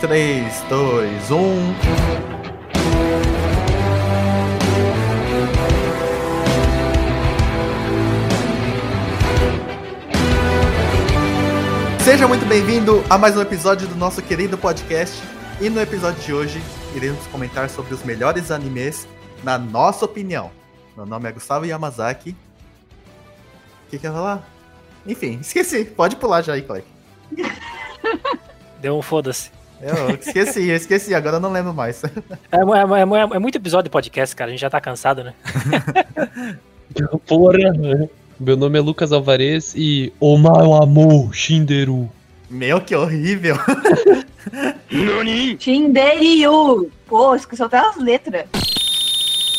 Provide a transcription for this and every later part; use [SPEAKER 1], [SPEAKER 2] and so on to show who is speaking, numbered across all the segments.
[SPEAKER 1] 3, 2, 1. Seja muito bem-vindo a mais um episódio do nosso querido podcast. E no episódio de hoje, iremos comentar sobre os melhores animes na nossa opinião. Meu nome é Gustavo Yamazaki. O que quer falar? Enfim, esqueci. Pode pular já aí, Clay.
[SPEAKER 2] Deu um foda-se.
[SPEAKER 1] Eu esqueci, eu esqueci, agora eu não lembro mais.
[SPEAKER 2] É, é, é, é, muito episódio de podcast, cara, a gente já tá cansado, né?
[SPEAKER 3] Porra, meu nome é Lucas Alvarez e O meu amor, Shinderu.
[SPEAKER 1] Meu, que horrível.
[SPEAKER 4] Nani? Shinderu. Pô, esqueceu até as letras.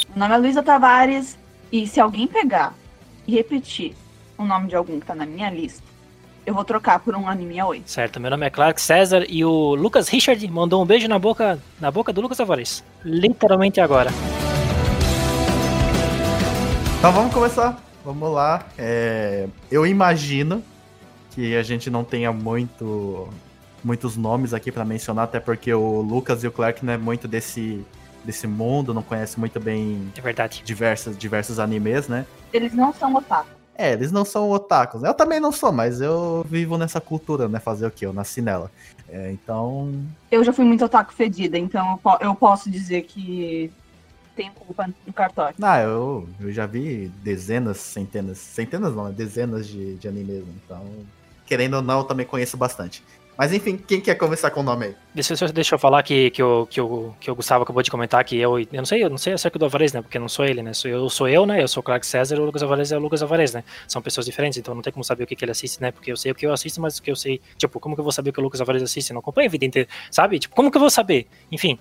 [SPEAKER 4] Meu nome é Luísa Tavares e se alguém pegar e repetir o nome de algum que tá na minha lista, eu vou trocar por um anime A8.
[SPEAKER 2] Certo, meu nome é Clark César e o Lucas Richard mandou um beijo na boca, na boca do Lucas Tavares. Literalmente agora.
[SPEAKER 1] Então vamos começar. Vamos lá. É, eu imagino que a gente não tenha muito muitos nomes aqui para mencionar, até porque o Lucas e o Clark não é muito desse desse mundo, não conhece muito bem
[SPEAKER 2] é verdade.
[SPEAKER 1] diversos diversos animes, né?
[SPEAKER 4] Eles não são otaku.
[SPEAKER 1] É, eles não são otakus. Eu também não sou, mas eu vivo nessa cultura, né? Fazer o quê? Eu nasci nela. É, então.
[SPEAKER 4] Eu já fui muito otaku fedida, então eu posso dizer que tem culpa no cartório.
[SPEAKER 1] Ah, eu, eu já vi dezenas, centenas, centenas não, né? dezenas de, de animes, então, querendo ou não, eu também conheço bastante. Mas enfim, quem quer começar com o nome aí?
[SPEAKER 2] Deixa, deixa eu falar que, que, o, que, o, que o Gustavo acabou de comentar que eu. Eu não sei, eu não sei acerca do Alvarez, né? Porque não sou ele, né? Eu sou eu, né? Eu sou o Clark César o Lucas Alvarez é o Lucas Alvarez, né? São pessoas diferentes, então não tem como saber o que, que ele assiste, né? Porque eu sei o que eu assisto, mas o que eu sei. Tipo, como que eu vou saber o que o Lucas Alvarez assiste? Eu não acompanho a vida inteira, sabe? Tipo, como que eu vou saber? Enfim.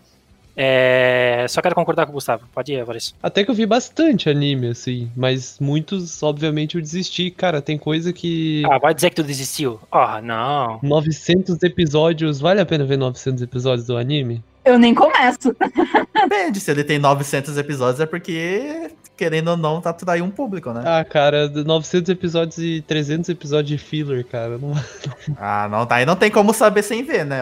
[SPEAKER 2] É... Só quero concordar com o Gustavo. Pode ir, Avaris.
[SPEAKER 3] Até que eu vi bastante anime, assim. Mas muitos, obviamente, eu desisti. Cara, tem coisa que.
[SPEAKER 2] Ah, vai dizer que tu desistiu. Ah, oh, não.
[SPEAKER 3] 900 episódios. Vale a pena ver 900 episódios do anime?
[SPEAKER 4] Eu nem começo.
[SPEAKER 1] Depende, se ele tem 900 episódios é porque, querendo ou não, tá atraindo um público, né?
[SPEAKER 3] Ah, cara, 900 episódios e 300 episódios de filler, cara. Não...
[SPEAKER 1] ah, não, daí não tem como saber sem ver, né?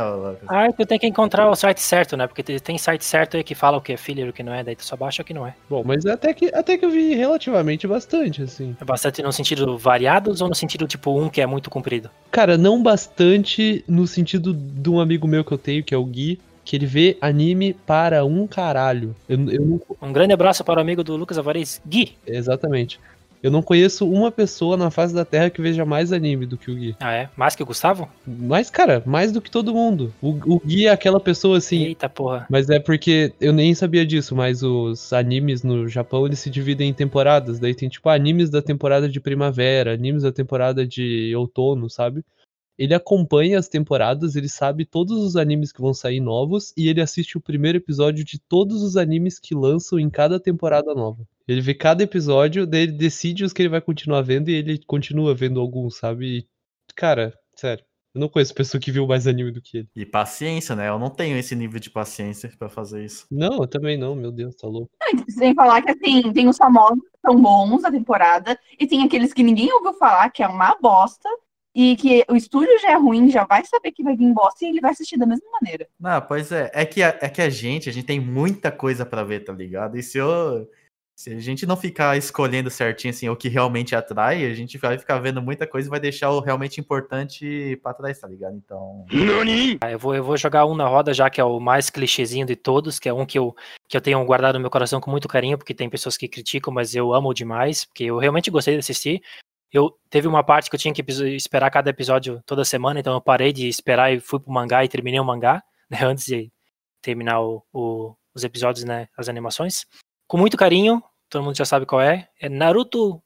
[SPEAKER 2] Ah, tu tem que encontrar o site certo, né? Porque tem site certo aí que fala o que é filler e o que não é, daí tu só baixa o que não é.
[SPEAKER 3] Bom, mas até que, até que eu vi relativamente bastante, assim.
[SPEAKER 2] É bastante no sentido variados ou no sentido, tipo, um que é muito comprido?
[SPEAKER 3] Cara, não bastante no sentido de um amigo meu que eu tenho, que é o Gui, que ele vê anime para um caralho. Eu, eu não...
[SPEAKER 2] Um grande abraço para o amigo do Lucas Alvarez, Gui.
[SPEAKER 3] Exatamente. Eu não conheço uma pessoa na face da Terra que veja mais anime do que o Gui.
[SPEAKER 2] Ah, é? Mais que o Gustavo?
[SPEAKER 3] Mais, cara, mais do que todo mundo. O, o Gui é aquela pessoa assim.
[SPEAKER 2] Eita porra.
[SPEAKER 3] Mas é porque eu nem sabia disso, mas os animes no Japão eles se dividem em temporadas. Daí tem tipo animes da temporada de primavera, animes da temporada de outono, sabe? Ele acompanha as temporadas, ele sabe todos os animes que vão sair novos e ele assiste o primeiro episódio de todos os animes que lançam em cada temporada nova. Ele vê cada episódio, daí ele decide os que ele vai continuar vendo e ele continua vendo alguns, sabe? E, cara, sério. Eu não conheço pessoa que viu mais anime do que ele.
[SPEAKER 1] E paciência, né? Eu não tenho esse nível de paciência para fazer isso.
[SPEAKER 3] Não, eu também não, meu Deus, tá louco.
[SPEAKER 4] Sem falar que assim, tem os famosos que são bons da temporada, e tem aqueles que ninguém ouviu falar, que é uma bosta, e que o estúdio já é ruim, já vai saber que vai vir bosta e ele vai assistir da mesma maneira.
[SPEAKER 1] Não, pois é. É que a, é que a gente, a gente tem muita coisa para ver, tá ligado? E se eu. Se a gente não ficar escolhendo certinho assim, o que realmente atrai, a gente vai ficar vendo muita coisa e vai deixar o realmente importante pra trás, tá ligado? Então.
[SPEAKER 2] Ah, eu, vou, eu vou jogar um na roda, já que é o mais clichêzinho de todos, que é um que eu, que eu tenho guardado no meu coração com muito carinho, porque tem pessoas que criticam, mas eu amo demais, porque eu realmente gostei de assistir. Eu teve uma parte que eu tinha que esperar cada episódio toda semana, então eu parei de esperar e fui pro mangá e terminei o mangá, né, antes de terminar o, o, os episódios, né, as animações. Com muito carinho, todo mundo já sabe qual é, é Naruto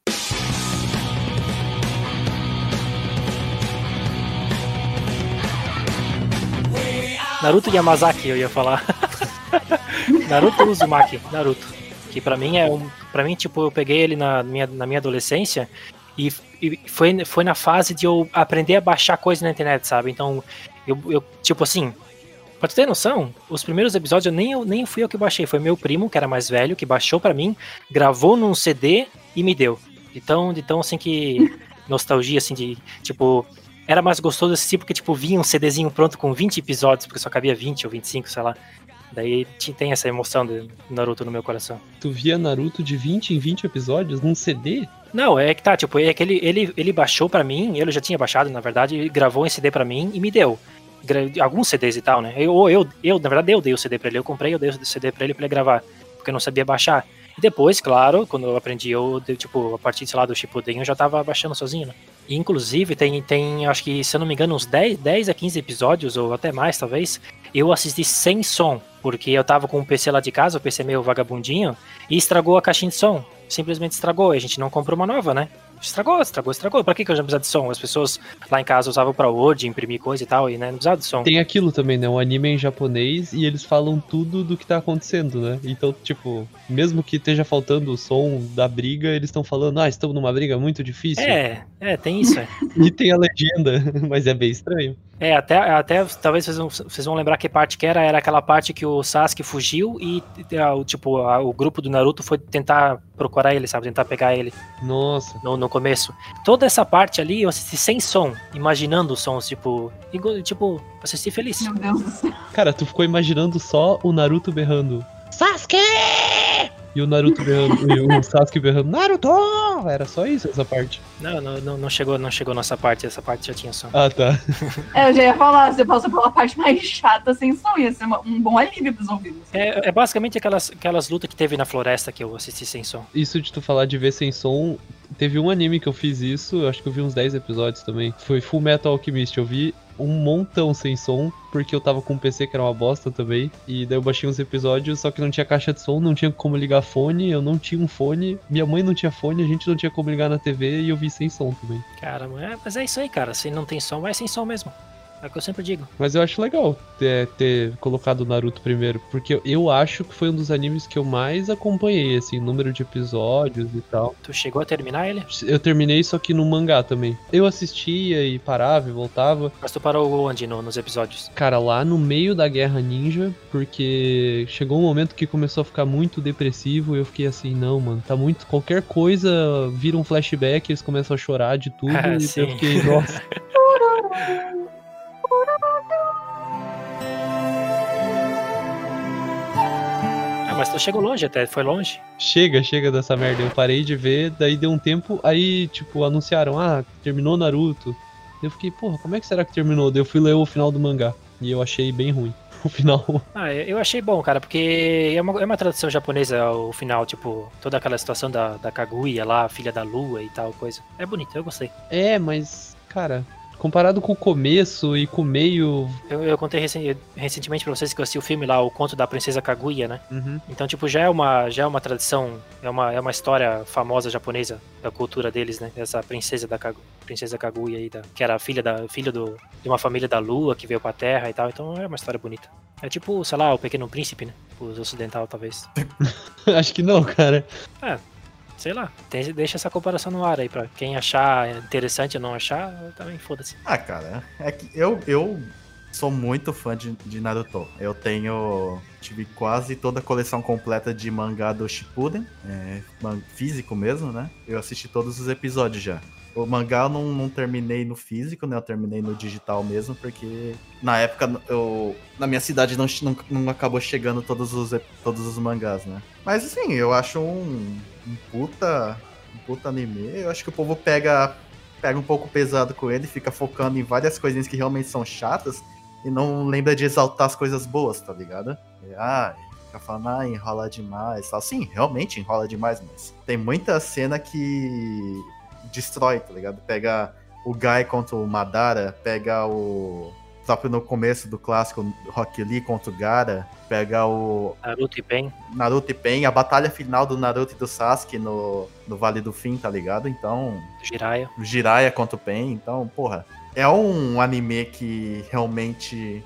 [SPEAKER 2] Naruto Yamazaki, eu ia falar. Naruto Uzumaki, Naruto. Que pra mim é um. Pra mim, tipo, eu peguei ele na minha, na minha adolescência e, e, foi, foi na fase de eu aprender a baixar coisa na internet, sabe? Então, eu, eu tipo assim, pra tu ter noção, os primeiros episódios eu nem, eu nem fui eu que baixei, foi meu primo, que era mais velho, que baixou para mim, gravou num CD e me deu. Então, de tão assim que. nostalgia, assim, de tipo. era mais gostoso assistir porque, tipo, vinha um CDzinho pronto com 20 episódios, porque só cabia 20 ou 25, sei lá. Daí tem essa emoção de Naruto no meu coração.
[SPEAKER 3] Tu via Naruto de 20 em 20 episódios num CD?
[SPEAKER 2] Não, é que tá, tipo, é que ele, ele, ele baixou para mim, ele já tinha baixado, na verdade, gravou em CD para mim e me deu. Alguns CDs e tal, né? Eu, eu, eu, na verdade, eu dei o CD pra ele, eu comprei, eu dei o CD pra ele pra ele gravar, porque eu não sabia baixar. E depois, claro, quando eu aprendi, eu, tipo, a partir, sei lá, do Shippuden, eu já tava baixando sozinho, né? Inclusive, tem, tem, acho que, se eu não me engano, uns 10, 10 a 15 episódios, ou até mais, talvez, eu assisti sem som, porque eu tava com um PC lá de casa, o PC meio vagabundinho, e estragou a caixinha de som. Simplesmente estragou, e a gente não comprou uma nova, né? Estragou, estragou, estragou. Pra que, que eu já precisava de som? As pessoas lá em casa usavam pra Word, imprimir coisa e tal, e né, não precisava de som.
[SPEAKER 3] Tem aquilo também, né? O anime é em japonês e eles falam tudo do que tá acontecendo, né? Então, tipo, mesmo que esteja faltando o som da briga, eles estão falando, ah, estamos numa briga muito difícil.
[SPEAKER 2] É, é, tem isso. É.
[SPEAKER 3] e tem a legenda, mas é bem estranho.
[SPEAKER 2] É, até, até talvez vocês vão, vocês vão lembrar que parte que era, era aquela parte que o Sasuke fugiu e, tipo, o grupo do Naruto foi tentar procurar ele, sabe? Tentar pegar ele.
[SPEAKER 3] Nossa.
[SPEAKER 2] No, no começo. Toda essa parte ali eu assisti sem som, imaginando os sons, tipo, igual, tipo, assisti feliz.
[SPEAKER 4] Meu Deus do céu.
[SPEAKER 3] Cara, tu ficou imaginando só o Naruto berrando. Sasuke! E o Naruto berrando, e o Sasuke berrando, Naruto! Era só isso, essa parte.
[SPEAKER 2] Não, não, não, chegou, não chegou nossa parte, essa parte já tinha som.
[SPEAKER 3] Ah, tá.
[SPEAKER 4] É, eu já ia falar, você passou pela parte mais chata sem som, ia ser um bom alívio pros ouvidos.
[SPEAKER 2] É, é basicamente aquelas, aquelas lutas que teve na floresta que eu assisti sem som.
[SPEAKER 3] Isso de tu falar de ver sem som, teve um anime que eu fiz isso, acho que eu vi uns 10 episódios também. Foi Full Metal Alchemist, eu vi um montão sem som, porque eu tava com um PC que era uma bosta também. E daí eu baixei uns episódios, só que não tinha caixa de som, não tinha como ligar fone, eu não tinha um fone, minha mãe não tinha fone, a gente não tinha como ligar na TV e eu vi sem som também.
[SPEAKER 2] Cara, é, mas é isso aí, cara. Se não tem som, vai sem som mesmo. É o que eu sempre digo.
[SPEAKER 3] Mas eu acho legal ter, ter colocado o Naruto primeiro, porque eu acho que foi um dos animes que eu mais acompanhei, assim, número de episódios e tal.
[SPEAKER 2] Tu chegou a terminar ele?
[SPEAKER 3] Eu terminei, só que no mangá também. Eu assistia e parava e voltava.
[SPEAKER 2] Mas tu parou onde no, nos episódios?
[SPEAKER 3] Cara, lá no meio da Guerra Ninja, porque chegou um momento que começou a ficar muito depressivo e eu fiquei assim, não, mano, tá muito. Qualquer coisa vira um flashback, eles começam a chorar de tudo
[SPEAKER 2] Ah,
[SPEAKER 3] e
[SPEAKER 2] sim.
[SPEAKER 3] eu fiquei, nossa.
[SPEAKER 2] mas tu chegou longe até, foi longe.
[SPEAKER 3] Chega, chega dessa merda. Eu parei de ver, daí deu um tempo, aí, tipo, anunciaram, ah, terminou Naruto. Eu fiquei, porra, como é que será que terminou? Daí eu fui ler o final do mangá. E eu achei bem ruim. O final.
[SPEAKER 2] Ah, eu achei bom, cara, porque é uma, é uma tradução japonesa o final, tipo, toda aquela situação da, da Kaguya lá, filha da lua e tal coisa. É bonito, eu gostei.
[SPEAKER 3] É, mas, cara, comparado com o começo e com o meio.
[SPEAKER 2] Eu, eu contei recen- recentemente pra vocês que eu assisti o filme lá, o conto da princesa Kaguya, né?
[SPEAKER 3] Uhum.
[SPEAKER 2] Então, tipo, já é uma, já é uma tradição, é uma, é uma história famosa japonesa da cultura deles, né? Essa princesa da Kagu, princesa Kaguya aí, da, que era filha da filha do, de uma família da lua que veio pra Terra e tal. Então é uma história bonita. É tipo, sei lá, o Pequeno Príncipe, né? Os ocidental, talvez.
[SPEAKER 3] Acho que não, cara.
[SPEAKER 2] Sei lá. Tem- deixa essa comparação no ar aí pra quem achar interessante ou não achar, também foda-se.
[SPEAKER 1] Ah, cara, é que eu, eu sou muito fã de, de Naruto. Eu tenho. Tive quase toda a coleção completa de mangá do Shippuden, é, físico mesmo, né? Eu assisti todos os episódios já. O mangá eu não, não terminei no físico, né? Eu terminei no digital mesmo, porque na época eu. Na minha cidade não, não, não acabou chegando todos os, todos os mangás, né? Mas assim, eu acho um, um puta. Um puta anime. Eu acho que o povo pega pega um pouco pesado com ele, fica focando em várias coisinhas que realmente são chatas e não lembra de exaltar as coisas boas, tá ligado? E, ah, fica falando, ah, enrola demais. tal. Sim, realmente enrola demais, mas tem muita cena que destrói, tá ligado? Pega o Guy contra o Madara, pega o. Próprio no começo do clássico Rock Lee contra o Gara, pega o
[SPEAKER 2] Naruto e Pen.
[SPEAKER 1] Naruto e Pen, a batalha final do Naruto e do Sasuke no, no Vale do Fim, tá ligado? Então,
[SPEAKER 2] Jiraiya.
[SPEAKER 1] Jiraiya contra o Pen, então, porra, é um anime que realmente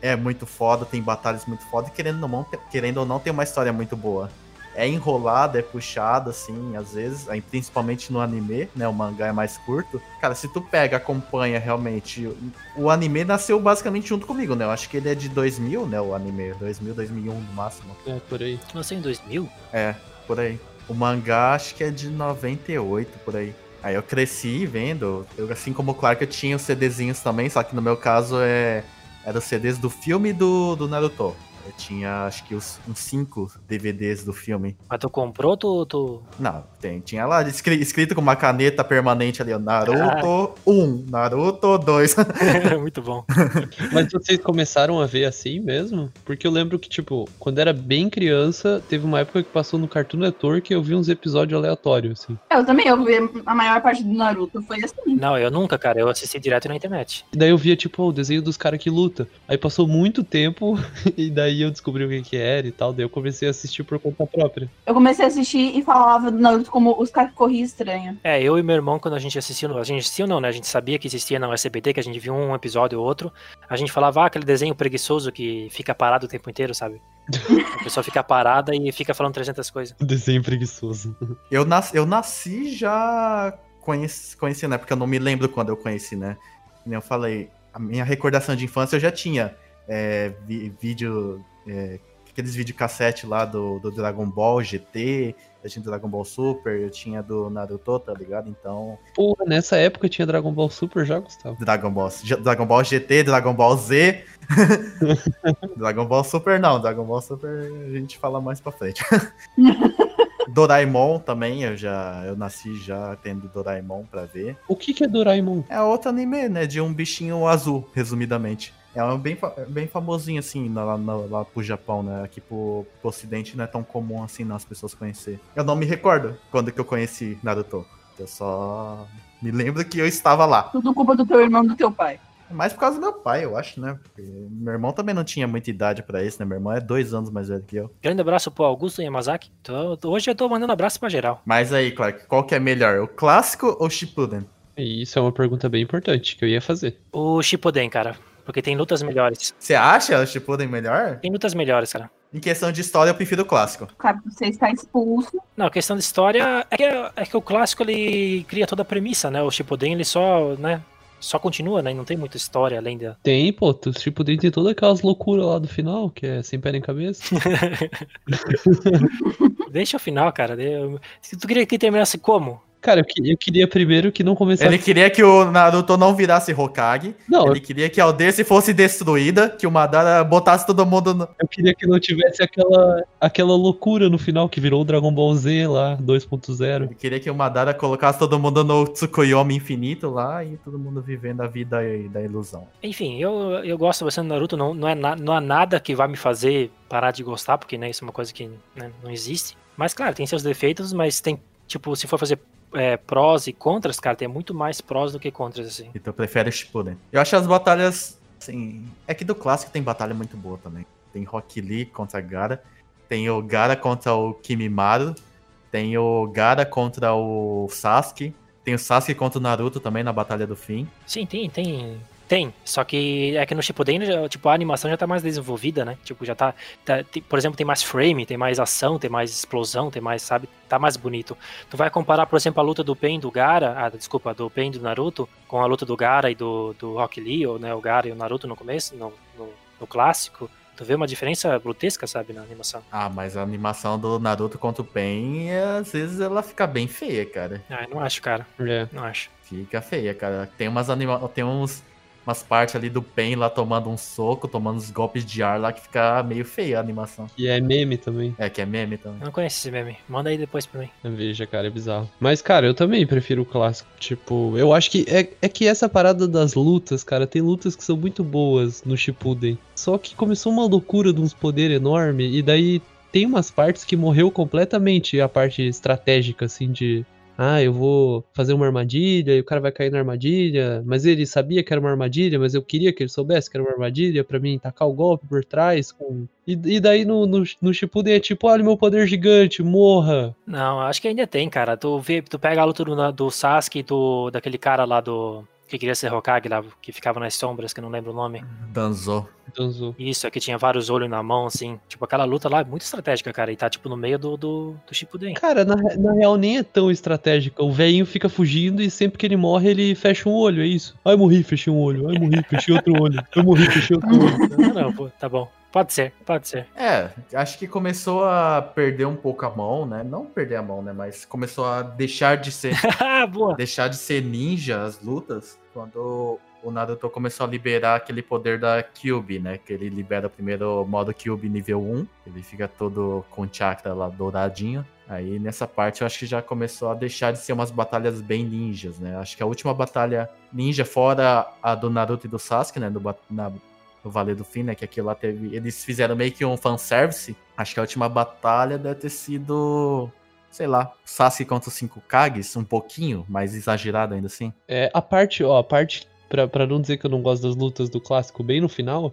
[SPEAKER 1] é muito foda, tem batalhas muito foda, e querendo ou não, querendo ou não tem uma história muito boa. É enrolada, é puxada, assim, às vezes, principalmente no anime, né, o mangá é mais curto. Cara, se tu pega, acompanha realmente, o, anime nasceu basicamente junto comigo, né, eu acho que ele é de 2000, né, o anime, 2000, 2001 no máximo.
[SPEAKER 3] É, por aí.
[SPEAKER 2] Lançou em 2000?
[SPEAKER 1] É, por aí. O mangá acho que é de 98, por aí. Aí eu cresci vendo, eu, assim como o Clark, eu tinha os CDzinhos também, só que no meu caso é, era os CDs do filme do, do Naruto. Eu tinha, acho que os, uns cinco DVDs do filme.
[SPEAKER 2] Mas tu comprou tu, tu...
[SPEAKER 1] Não, tem, tinha lá escrito com uma caneta permanente ali, Naruto ah. 1, Naruto 2.
[SPEAKER 2] Muito bom.
[SPEAKER 3] Mas vocês começaram a ver assim mesmo? Porque eu lembro que, tipo, quando era bem criança, teve uma época que passou no Cartoon Network que eu vi uns episódios aleatórios, assim.
[SPEAKER 4] Eu também, eu vi a maior parte do Naruto, foi assim.
[SPEAKER 2] Não, eu nunca, cara, eu assisti direto na internet.
[SPEAKER 3] E daí eu via, tipo, o desenho dos caras que luta. Aí passou muito tempo, e daí eu descobri o que, que era e tal, daí eu comecei a assistir por conta própria.
[SPEAKER 4] Eu comecei a assistir e falava do Naruto como os caras que corriam estranho.
[SPEAKER 2] É, eu e meu irmão, quando a gente assistiu, a gente assistiu não, né? A gente sabia que existia na SBT, que a gente viu um episódio ou outro, a gente falava, ah, aquele desenho preguiçoso que fica parado o tempo inteiro, sabe? A pessoa fica parada e fica falando 300 coisas.
[SPEAKER 3] Desenho preguiçoso.
[SPEAKER 1] Eu nasci, eu nasci já conheci, conheci, né? Porque eu não me lembro quando eu conheci, né? Eu falei, a minha recordação de infância eu já tinha é, vídeo é, aqueles videocassete lá do, do Dragon Ball GT, eu tinha Dragon Ball Super, eu tinha do Naruto, tá ligado? Então.
[SPEAKER 3] Porra, nessa época tinha Dragon Ball Super já, Gustavo?
[SPEAKER 1] Dragon Ball, Dragon Ball GT, Dragon Ball Z. Dragon Ball Super não, Dragon Ball Super a gente fala mais pra frente. Doraemon também, eu já eu nasci já tendo Doraemon pra ver.
[SPEAKER 3] O que, que é Doraemon?
[SPEAKER 1] É outro anime, né? De um bichinho azul, resumidamente. É um bem, bem famosinho, assim, lá, lá, lá pro Japão, né? Aqui pro, pro ocidente não é tão comum, assim, não, as pessoas conhecer. Eu não me recordo quando que eu conheci Naruto. Eu só me lembro que eu estava lá.
[SPEAKER 4] Tudo culpa do teu irmão e do teu pai.
[SPEAKER 1] É mais por causa do meu pai, eu acho, né? Porque meu irmão também não tinha muita idade para isso, né? Meu irmão é dois anos mais velho que eu.
[SPEAKER 2] Grande abraço pro Augusto Yamazaki. Tô, hoje eu tô mandando abraço pra geral.
[SPEAKER 1] Mas aí, Clark, qual que é melhor, o clássico ou o Shippuden?
[SPEAKER 3] Isso é uma pergunta bem importante que eu ia fazer.
[SPEAKER 2] O Shippuden, cara. Porque tem lutas melhores.
[SPEAKER 1] Você acha o Shippuden melhor?
[SPEAKER 2] Tem lutas melhores, cara.
[SPEAKER 1] Em questão de história, eu prefiro o clássico.
[SPEAKER 4] Cara, você está expulso.
[SPEAKER 2] Não, questão de história é que, é que o clássico ele cria toda a premissa, né? O Shippuden ele só, né? Só continua, né? Não tem muita história além da.
[SPEAKER 3] Tem, pô. O Shippuden tem todas aquelas loucuras lá do final, que é sem pé nem cabeça.
[SPEAKER 2] Deixa o final, cara. Se tu queria que terminasse como?
[SPEAKER 3] Cara, eu, que, eu, queria primeiro que não começasse.
[SPEAKER 1] Ele queria que o Naruto não virasse Hokage. Não. Ele eu... queria que a aldeia fosse destruída, que o Madara botasse todo mundo. No...
[SPEAKER 3] Eu queria que não tivesse aquela, aquela loucura no final que virou o Dragon Ball Z lá, 2.0.
[SPEAKER 1] Ele queria que o Madara colocasse todo mundo no Tsukuyomi infinito lá e todo mundo vivendo a vida da ilusão.
[SPEAKER 2] Enfim, eu, eu gosto bastante do Naruto, não, não, é na, não há nada que vai me fazer parar de gostar, porque né, isso é uma coisa que né, não existe. Mas claro, tem seus defeitos, mas tem, tipo, se for fazer é, prós e contras, cara, tem muito mais prós do que contras, assim.
[SPEAKER 1] Então prefere Shippuden. Eu acho as batalhas, assim... É que do clássico tem batalha muito boa também. Tem Rock Lee contra Gara, tem o Gara contra o Kimimaru, tem o Gara contra o Sasuke, tem o Sasuke contra o Naruto também na Batalha do Fim.
[SPEAKER 2] Sim, tem, tem tem, só que é que no Shippuden, tipo, a animação já tá mais desenvolvida, né? Tipo, já tá, tá tem, por exemplo, tem mais frame, tem mais ação, tem mais explosão, tem mais, sabe, tá mais bonito. Tu vai comparar, por exemplo, a luta do Pen do Gara, ah, desculpa, do Pen do Naruto, com a luta do Gara e do, do Rock Lee, ou né, o Gara e o Naruto no começo, no, no, no clássico, Tu vê uma diferença grotesca, sabe, na animação.
[SPEAKER 1] Ah, mas a animação do Naruto contra o Pen, às vezes ela fica bem feia, cara.
[SPEAKER 2] Ah, eu não acho, cara. É. Não acho.
[SPEAKER 1] Fica feia, cara. Tem umas anima... tem uns umas partes ali do Pen lá tomando um soco, tomando uns golpes de ar lá que fica meio feia a animação.
[SPEAKER 3] E é meme também.
[SPEAKER 1] É, que é meme também.
[SPEAKER 2] Eu não conheço esse meme. Manda aí depois pra mim.
[SPEAKER 3] Veja, cara, é bizarro. Mas, cara, eu também prefiro o clássico. Tipo, eu acho que é, é que essa parada das lutas, cara, tem lutas que são muito boas no Shippuden. Só que começou uma loucura de uns poderes enormes e daí tem umas partes que morreu completamente a parte estratégica, assim, de ah, eu vou fazer uma armadilha e o cara vai cair na armadilha, mas ele sabia que era uma armadilha, mas eu queria que ele soubesse que era uma armadilha para mim tacar o golpe por trás com e, e daí no, no, no Shippuden é tipo, olha meu poder gigante, morra.
[SPEAKER 2] Não, acho que ainda tem, cara. Tu, vê, tu pega a luta do, do Sasuke do, daquele cara lá do que queria ser Hokage lá, que ficava nas sombras, que eu não lembro o nome.
[SPEAKER 1] Danzo.
[SPEAKER 3] Danzo.
[SPEAKER 2] Isso, aqui tinha vários olhos na mão, assim. Tipo, aquela luta lá é muito estratégica, cara. E tá, tipo, no meio do, do, do Shippuden.
[SPEAKER 3] Cara, na, na real nem é tão estratégica. O velhinho fica fugindo e sempre que ele morre, ele fecha um olho, é isso. Ai, morri, fechei um olho. Ai, morri, fechei outro olho. Eu morri, fechei outro olho.
[SPEAKER 2] Não, não, pô, tá bom. Pode ser, pode ser.
[SPEAKER 1] É, acho que começou a perder um pouco a mão, né? Não perder a mão, né? Mas começou a deixar de ser.
[SPEAKER 2] Boa.
[SPEAKER 1] Deixar de ser ninja as lutas quando o Naruto começou a liberar aquele poder da Cube, né? Que ele libera o primeiro modo Cube nível 1. Ele fica todo com chakra lá douradinho. Aí nessa parte eu acho que já começou a deixar de ser umas batalhas bem ninjas, né? Acho que a última batalha ninja, fora a do Naruto e do Sasuke, né? Do, na, no Vale do Fim, né? Que aquilo lá teve. Eles fizeram meio que um fanservice. Acho que a última batalha deve ter sido. Sei lá, Sasuke contra os 5 Kages, um pouquinho mais exagerado ainda assim.
[SPEAKER 3] É, a parte, ó, a parte, pra, pra não dizer que eu não gosto das lutas do clássico, bem no final,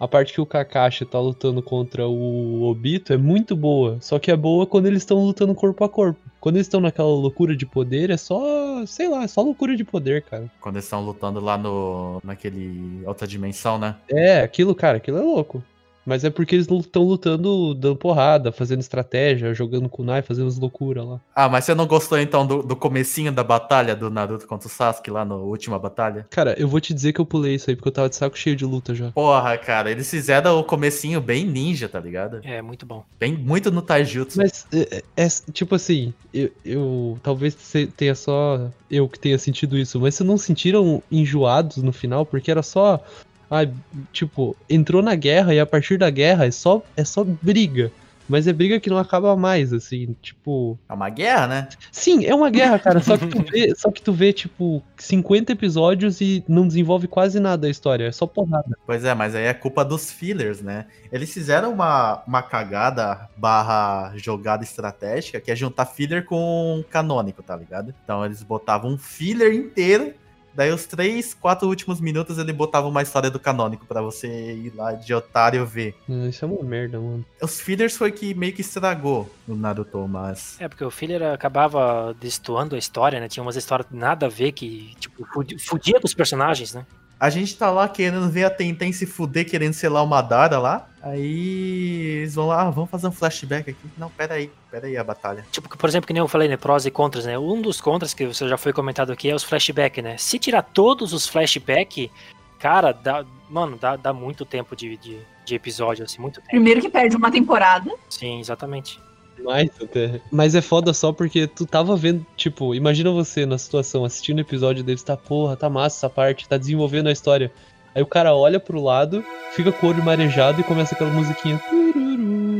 [SPEAKER 3] a parte que o Kakashi tá lutando contra o Obito é muito boa. Só que é boa quando eles estão lutando corpo a corpo. Quando eles estão naquela loucura de poder, é só, sei lá, é só loucura de poder, cara.
[SPEAKER 1] Quando eles estão lutando lá no naquele outra dimensão, né?
[SPEAKER 3] É, aquilo, cara, aquilo é louco. Mas é porque eles estão lutando, dando porrada, fazendo estratégia, jogando kunai, fazendo as loucuras lá.
[SPEAKER 1] Ah, mas você não gostou então do, do comecinho da batalha do Naruto contra o Sasuke lá na última batalha?
[SPEAKER 3] Cara, eu vou te dizer que eu pulei isso aí porque eu tava de saco cheio de luta já.
[SPEAKER 1] Porra, cara, eles fizeram o comecinho bem ninja, tá ligado?
[SPEAKER 2] É, muito bom.
[SPEAKER 1] Bem, muito no taijutsu.
[SPEAKER 3] Mas, é, é, tipo assim, eu, eu talvez tenha só eu que tenha sentido isso, mas vocês não sentiram enjoados no final? Porque era só ah, tipo, entrou na guerra e a partir da guerra é só, é só briga. Mas é briga que não acaba mais, assim, tipo.
[SPEAKER 1] É uma guerra, né?
[SPEAKER 3] Sim, é uma guerra, cara. Só que tu vê, só que tu vê tipo, 50 episódios e não desenvolve quase nada a história. É só porrada.
[SPEAKER 1] Pois é, mas aí é culpa dos fillers, né? Eles fizeram uma, uma cagada barra jogada estratégica que é juntar filler com canônico, tá ligado? Então eles botavam um filler inteiro Daí os três, quatro últimos minutos ele botava uma história do canônico para você ir lá de otário ver.
[SPEAKER 3] Isso é uma merda, mano.
[SPEAKER 1] Os fillers foi que meio que estragou no Naruto, mas.
[SPEAKER 2] É, porque o filler acabava destoando a história, né? Tinha umas histórias nada a ver que, tipo, fudia com os personagens, né?
[SPEAKER 1] A gente tá lá querendo ver a Tenten se fuder, querendo ser lá uma Dara lá. Aí eles vão lá, ah, vamos fazer um flashback aqui. Não, pera aí, pera aí a batalha.
[SPEAKER 2] Tipo, por exemplo, que nem eu falei, né? Prós e contras, né? Um dos contras que você já foi comentado aqui é os flashback, né? Se tirar todos os flashback, cara, dá, mano, dá, dá muito tempo de, de, de episódio, assim, muito tempo.
[SPEAKER 4] Primeiro que perde uma temporada.
[SPEAKER 2] Sim, exatamente.
[SPEAKER 3] Mais até. Mas é foda só porque tu tava vendo, tipo, imagina você na situação, assistindo o episódio deles, tá, porra, tá massa essa parte, tá desenvolvendo a história. Aí o cara olha pro lado, fica com o olho marejado e começa aquela musiquinha.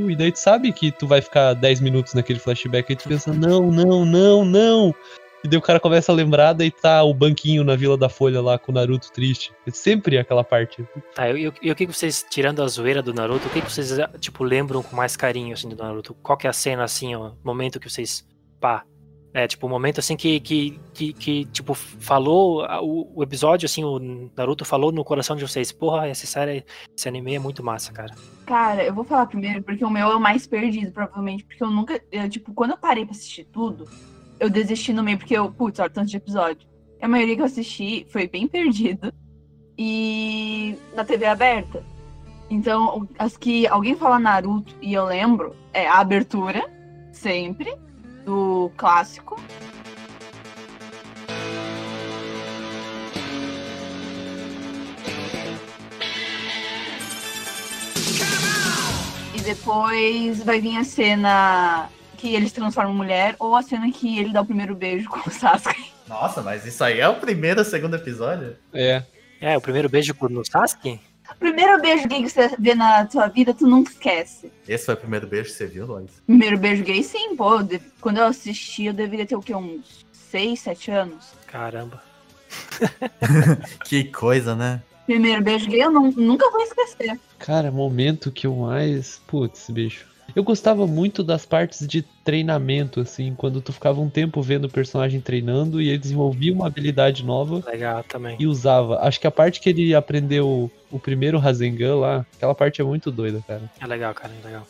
[SPEAKER 3] E daí tu sabe que tu vai ficar 10 minutos naquele flashback e tu pensa, não, não, não, não. E daí o cara começa a lembrar, daí tá o banquinho na Vila da Folha lá com o Naruto triste. É sempre aquela parte.
[SPEAKER 2] Tá, e, e o que vocês, tirando a zoeira do Naruto, o que vocês, tipo, lembram com mais carinho, assim, do Naruto? Qual que é a cena, assim, ó, momento que vocês, pá, é, tipo, o momento, assim, que, que, que, que tipo, falou, o, o, episódio, assim, o Naruto falou no coração de vocês, porra, essa série, esse anime é muito massa, cara.
[SPEAKER 4] Cara, eu vou falar primeiro, porque o meu é o mais perdido, provavelmente, porque eu nunca, eu, tipo, quando eu parei pra assistir tudo, eu desisti no meio, porque eu, putz, olha tanto de episódio. A maioria que eu assisti foi bem perdido. E na TV aberta. Então, as que alguém fala Naruto e eu lembro é a abertura, sempre, do clássico. E depois vai vir a cena que eles transformam mulher ou a cena que ele dá o primeiro beijo com o Sasuke.
[SPEAKER 1] Nossa, mas isso aí é o primeiro ou segundo episódio?
[SPEAKER 3] É.
[SPEAKER 2] É, o primeiro beijo no Sasuke?
[SPEAKER 4] O primeiro beijo gay que você vê na sua vida, tu nunca esquece.
[SPEAKER 1] Esse foi o primeiro beijo que você viu, Lois?
[SPEAKER 4] Primeiro beijo gay, sim, pô. Quando eu assisti, eu deveria ter o quê? Uns 6, 7 anos?
[SPEAKER 2] Caramba.
[SPEAKER 1] que coisa, né?
[SPEAKER 4] Primeiro beijo gay, eu não, nunca vou esquecer.
[SPEAKER 3] Cara, momento que eu mais. Putz, bicho. Eu gostava muito das partes de treinamento, assim, quando tu ficava um tempo vendo o personagem treinando e ele desenvolvia uma habilidade nova.
[SPEAKER 2] Legal, também.
[SPEAKER 3] E usava. Acho que a parte que ele aprendeu o primeiro Rasengan lá, aquela parte é muito doida, cara.
[SPEAKER 2] É legal, cara, é legal.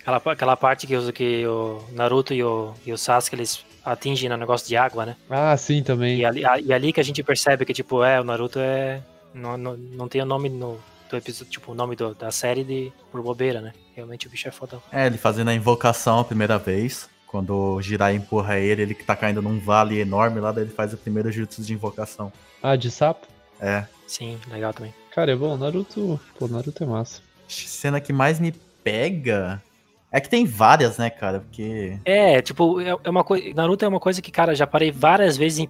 [SPEAKER 2] Aquela, aquela parte que, que o Naruto e o, e o Sasuke, eles atingem no negócio de água, né?
[SPEAKER 3] Ah, sim, também.
[SPEAKER 2] E ali, a, e ali que a gente percebe que, tipo, é, o Naruto é... Não, não, não tem o nome no, do episódio, tipo, o nome do, da série de por bobeira, né? Realmente o bicho é fodão.
[SPEAKER 1] É, ele fazendo a invocação a primeira vez. Quando o Jirai empurra ele, ele que tá caindo num vale enorme lá, daí ele faz o primeiro jutsu de invocação.
[SPEAKER 3] Ah, de sapo?
[SPEAKER 1] É.
[SPEAKER 2] Sim, legal também.
[SPEAKER 3] Cara, é bom, Naruto. Pô, Naruto é massa.
[SPEAKER 1] Cena que mais me pega. É que tem várias, né, cara? Porque.
[SPEAKER 2] É, tipo, é, é uma coisa. Naruto é uma coisa que, cara, já parei várias vezes em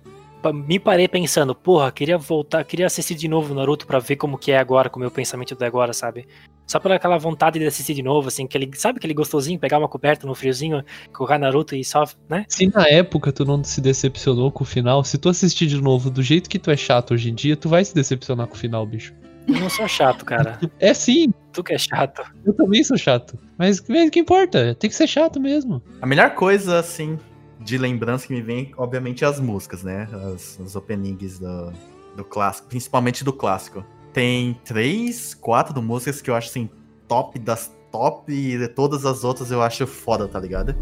[SPEAKER 2] me parei pensando, porra, queria voltar, queria assistir de novo Naruto para ver como que é agora, com o meu pensamento de agora, sabe? Só pela aquela vontade de assistir de novo, assim, que ele, sabe aquele gostosinho, pegar uma coberta no friozinho, colocar Naruto e só, né?
[SPEAKER 3] Se na época tu não se decepcionou com o final, se tu assistir de novo do jeito que tu é chato hoje em dia, tu vai se decepcionar com o final, bicho.
[SPEAKER 2] Eu não sou chato, cara.
[SPEAKER 3] é sim.
[SPEAKER 2] Tu que é chato.
[SPEAKER 3] Eu também sou chato. Mas o que importa? Tem que ser chato mesmo.
[SPEAKER 1] A melhor coisa, assim, de lembrança que me vem, obviamente, as músicas, né? As, as openings do, do clássico, principalmente do clássico. Tem três, quatro músicas que eu acho assim, top das top, e todas as outras eu acho foda, tá ligado?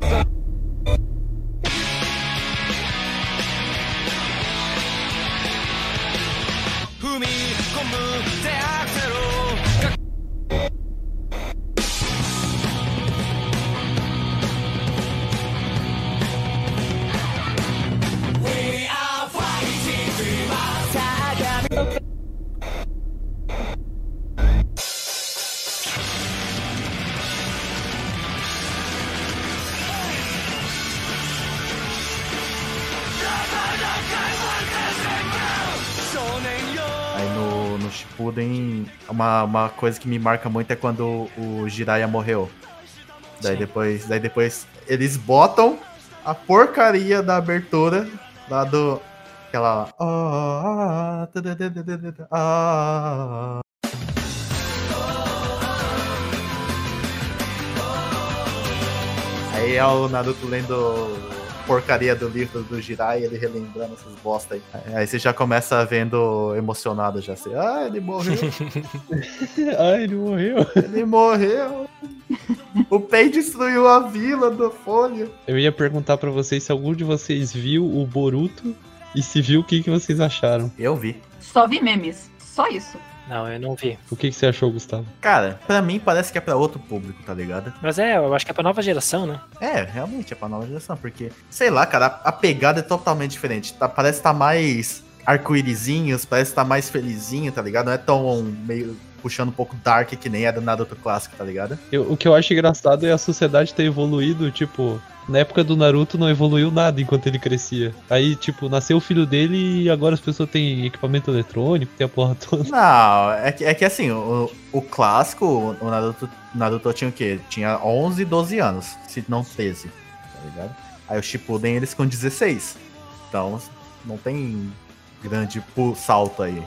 [SPEAKER 1] Shippuden, uma, uma coisa que me marca muito é quando o Jiraiya morreu. Daí depois, daí depois eles botam a porcaria da abertura lá do aquela ah, ah, Aí é o Naruto lendo porcaria do livro do Jirai, ele relembrando essas bosta aí. Aí você já começa vendo emocionado já assim, ah, ele morreu.
[SPEAKER 3] ah, ele morreu.
[SPEAKER 1] Ele morreu. o Pen destruiu a vila da Folha.
[SPEAKER 3] Eu ia perguntar para vocês se algum de vocês viu o Boruto e se viu o que, que vocês acharam.
[SPEAKER 1] Eu vi.
[SPEAKER 4] Só vi memes. Só isso.
[SPEAKER 2] Não, eu não vi.
[SPEAKER 3] O que, que você achou, Gustavo?
[SPEAKER 1] Cara, pra mim parece que é pra outro público, tá ligado?
[SPEAKER 2] Mas é, eu acho que é pra nova geração, né?
[SPEAKER 1] É, realmente é pra nova geração, porque, sei lá, cara, a, pegada é totalmente diferente. Tá, parece que tá mais arco-írisinhos, parece que tá mais felizinho, tá ligado? Não é tão meio puxando um pouco dark que nem é do Naruto clássico, tá ligado?
[SPEAKER 3] Eu, o que eu acho engraçado é a sociedade ter evoluído, tipo, na época do Naruto não evoluiu nada enquanto ele crescia. Aí, tipo, nasceu o filho dele e agora as pessoas têm equipamento eletrônico, tem a porra toda.
[SPEAKER 1] Não, é que, é que assim, o, o clássico, o Naruto, Naruto tinha o quê? Tinha 11, 12 anos, se não 13, tá ligado? Aí o Shippuden eles com 16. Então, não tem grande salto aí.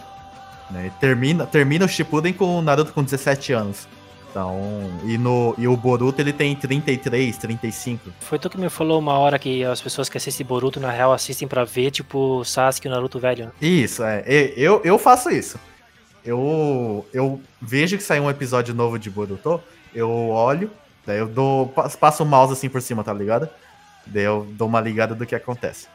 [SPEAKER 1] Né? Termina, termina o Shippuden com o Naruto com 17 anos. Então, e, no, e o Boruto ele tem 33, 35.
[SPEAKER 2] Foi tu que me falou uma hora que as pessoas que assistem Boruto na real assistem para ver, tipo, Sasuke e o Naruto velho.
[SPEAKER 1] Isso, é. Eu, eu faço isso. Eu, eu vejo que sai um episódio novo de Boruto, eu olho, daí eu dou, passo o mouse assim por cima, tá ligado? Daí eu dou uma ligada do que acontece.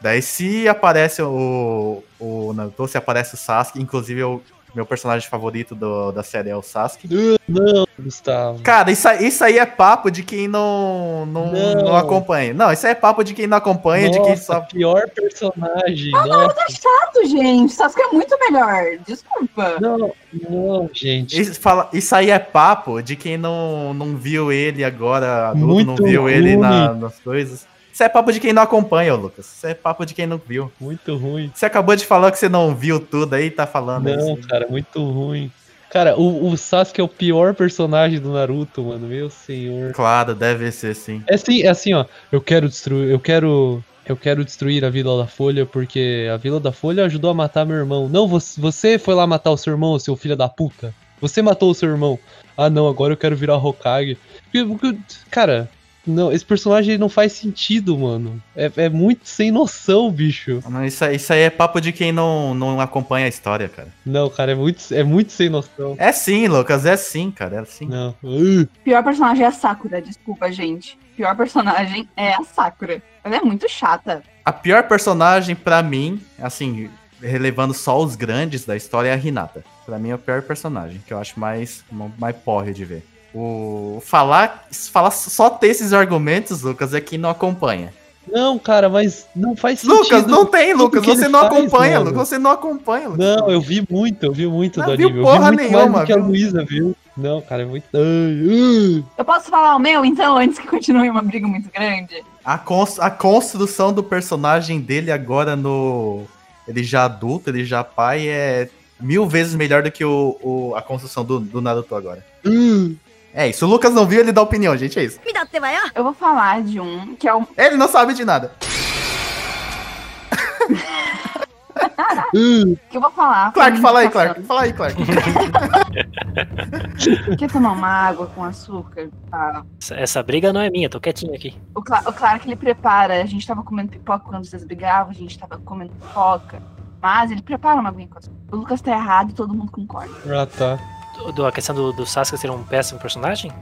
[SPEAKER 1] Daí se aparece o, o Naruto, se aparece o Sasuke, inclusive eu meu personagem favorito do, da série é o Sasuke.
[SPEAKER 3] Não, Gustavo.
[SPEAKER 1] Cara, isso, isso aí é papo de quem não, não, não. não acompanha. Não, isso aí é papo de quem não acompanha,
[SPEAKER 3] Nossa,
[SPEAKER 1] de quem só.
[SPEAKER 3] pior personagem.
[SPEAKER 4] Ah, não, tá chato, gente. Sasuke é muito melhor. Desculpa.
[SPEAKER 3] Não, não, gente.
[SPEAKER 1] Isso, fala, isso aí é papo de quem não, não viu ele agora, adulto, muito não viu ruim. ele na, nas coisas. Isso é papo de quem não acompanha, Lucas. Isso é papo de quem não viu.
[SPEAKER 3] Muito ruim.
[SPEAKER 1] Você acabou de falar que você não viu tudo aí, tá falando
[SPEAKER 3] Não, isso. cara, muito ruim. Cara, o, o Sasuke é o pior personagem do Naruto, mano. Meu senhor.
[SPEAKER 1] Claro, deve ser sim.
[SPEAKER 3] É assim, é assim, ó. Eu quero destruir. Eu quero. Eu quero destruir a Vila da Folha porque a Vila da Folha ajudou a matar meu irmão. Não, você, você foi lá matar o seu irmão, seu filho da puta. Você matou o seu irmão. Ah, não, agora eu quero virar Hokage. Cara, não, esse personagem não faz sentido, mano. É, é muito sem noção, bicho.
[SPEAKER 1] Não, isso, isso aí é papo de quem não, não acompanha a história, cara.
[SPEAKER 3] Não, cara, é muito, é muito sem noção.
[SPEAKER 1] É sim, Lucas, é sim, cara, é sim.
[SPEAKER 3] Não. Uh.
[SPEAKER 4] Pior personagem é a Sakura, desculpa, gente. Pior personagem é a Sakura. Ela é muito chata.
[SPEAKER 1] A pior personagem, para mim, assim, relevando só os grandes da história, é a Hinata. Pra mim é o pior personagem, que eu acho mais, mais porre de ver. O falar, falar só ter esses argumentos, Lucas, é quem não acompanha.
[SPEAKER 3] Não, cara, mas não faz sentido.
[SPEAKER 1] Lucas, não tem, Lucas. Você não faz, acompanha, mano. Lucas. Você não acompanha, Lucas.
[SPEAKER 3] Não, eu vi muito, eu vi muito
[SPEAKER 1] não
[SPEAKER 3] do
[SPEAKER 1] viu
[SPEAKER 3] anime.
[SPEAKER 1] Porra
[SPEAKER 3] eu vi muito
[SPEAKER 1] nenhuma,
[SPEAKER 3] mais do que a Luísa viu. Não, cara, é muito. Ai,
[SPEAKER 4] Eu posso falar o meu, então, antes que continue uma briga muito grande?
[SPEAKER 1] A, cons a construção do personagem dele agora no. Ele já adulto, ele já pai, é mil vezes melhor do que o, o a construção do, do Naruto agora. É isso, o Lucas não viu, ele dá opinião, gente, é isso.
[SPEAKER 4] Eu vou falar de um que é o.
[SPEAKER 1] Ele não sabe de nada.
[SPEAKER 4] Que eu vou falar.
[SPEAKER 1] Clark, fala aí. Clark. Fala aí, Clark.
[SPEAKER 4] Quer tomar uma água com açúcar? Ah,
[SPEAKER 2] Essa, essa briga não é minha, tô quietinho aqui.
[SPEAKER 4] o, Cla o Clark ele prepara. A gente tava comendo pipoca quando vocês brigavam, a gente tava comendo pipoca. Mas ele prepara uma aguinha com açúcar. O Lucas tá errado e todo mundo concorda.
[SPEAKER 3] Ah, tá.
[SPEAKER 2] Do, a questão do, do Sasuke ser um péssimo personagem?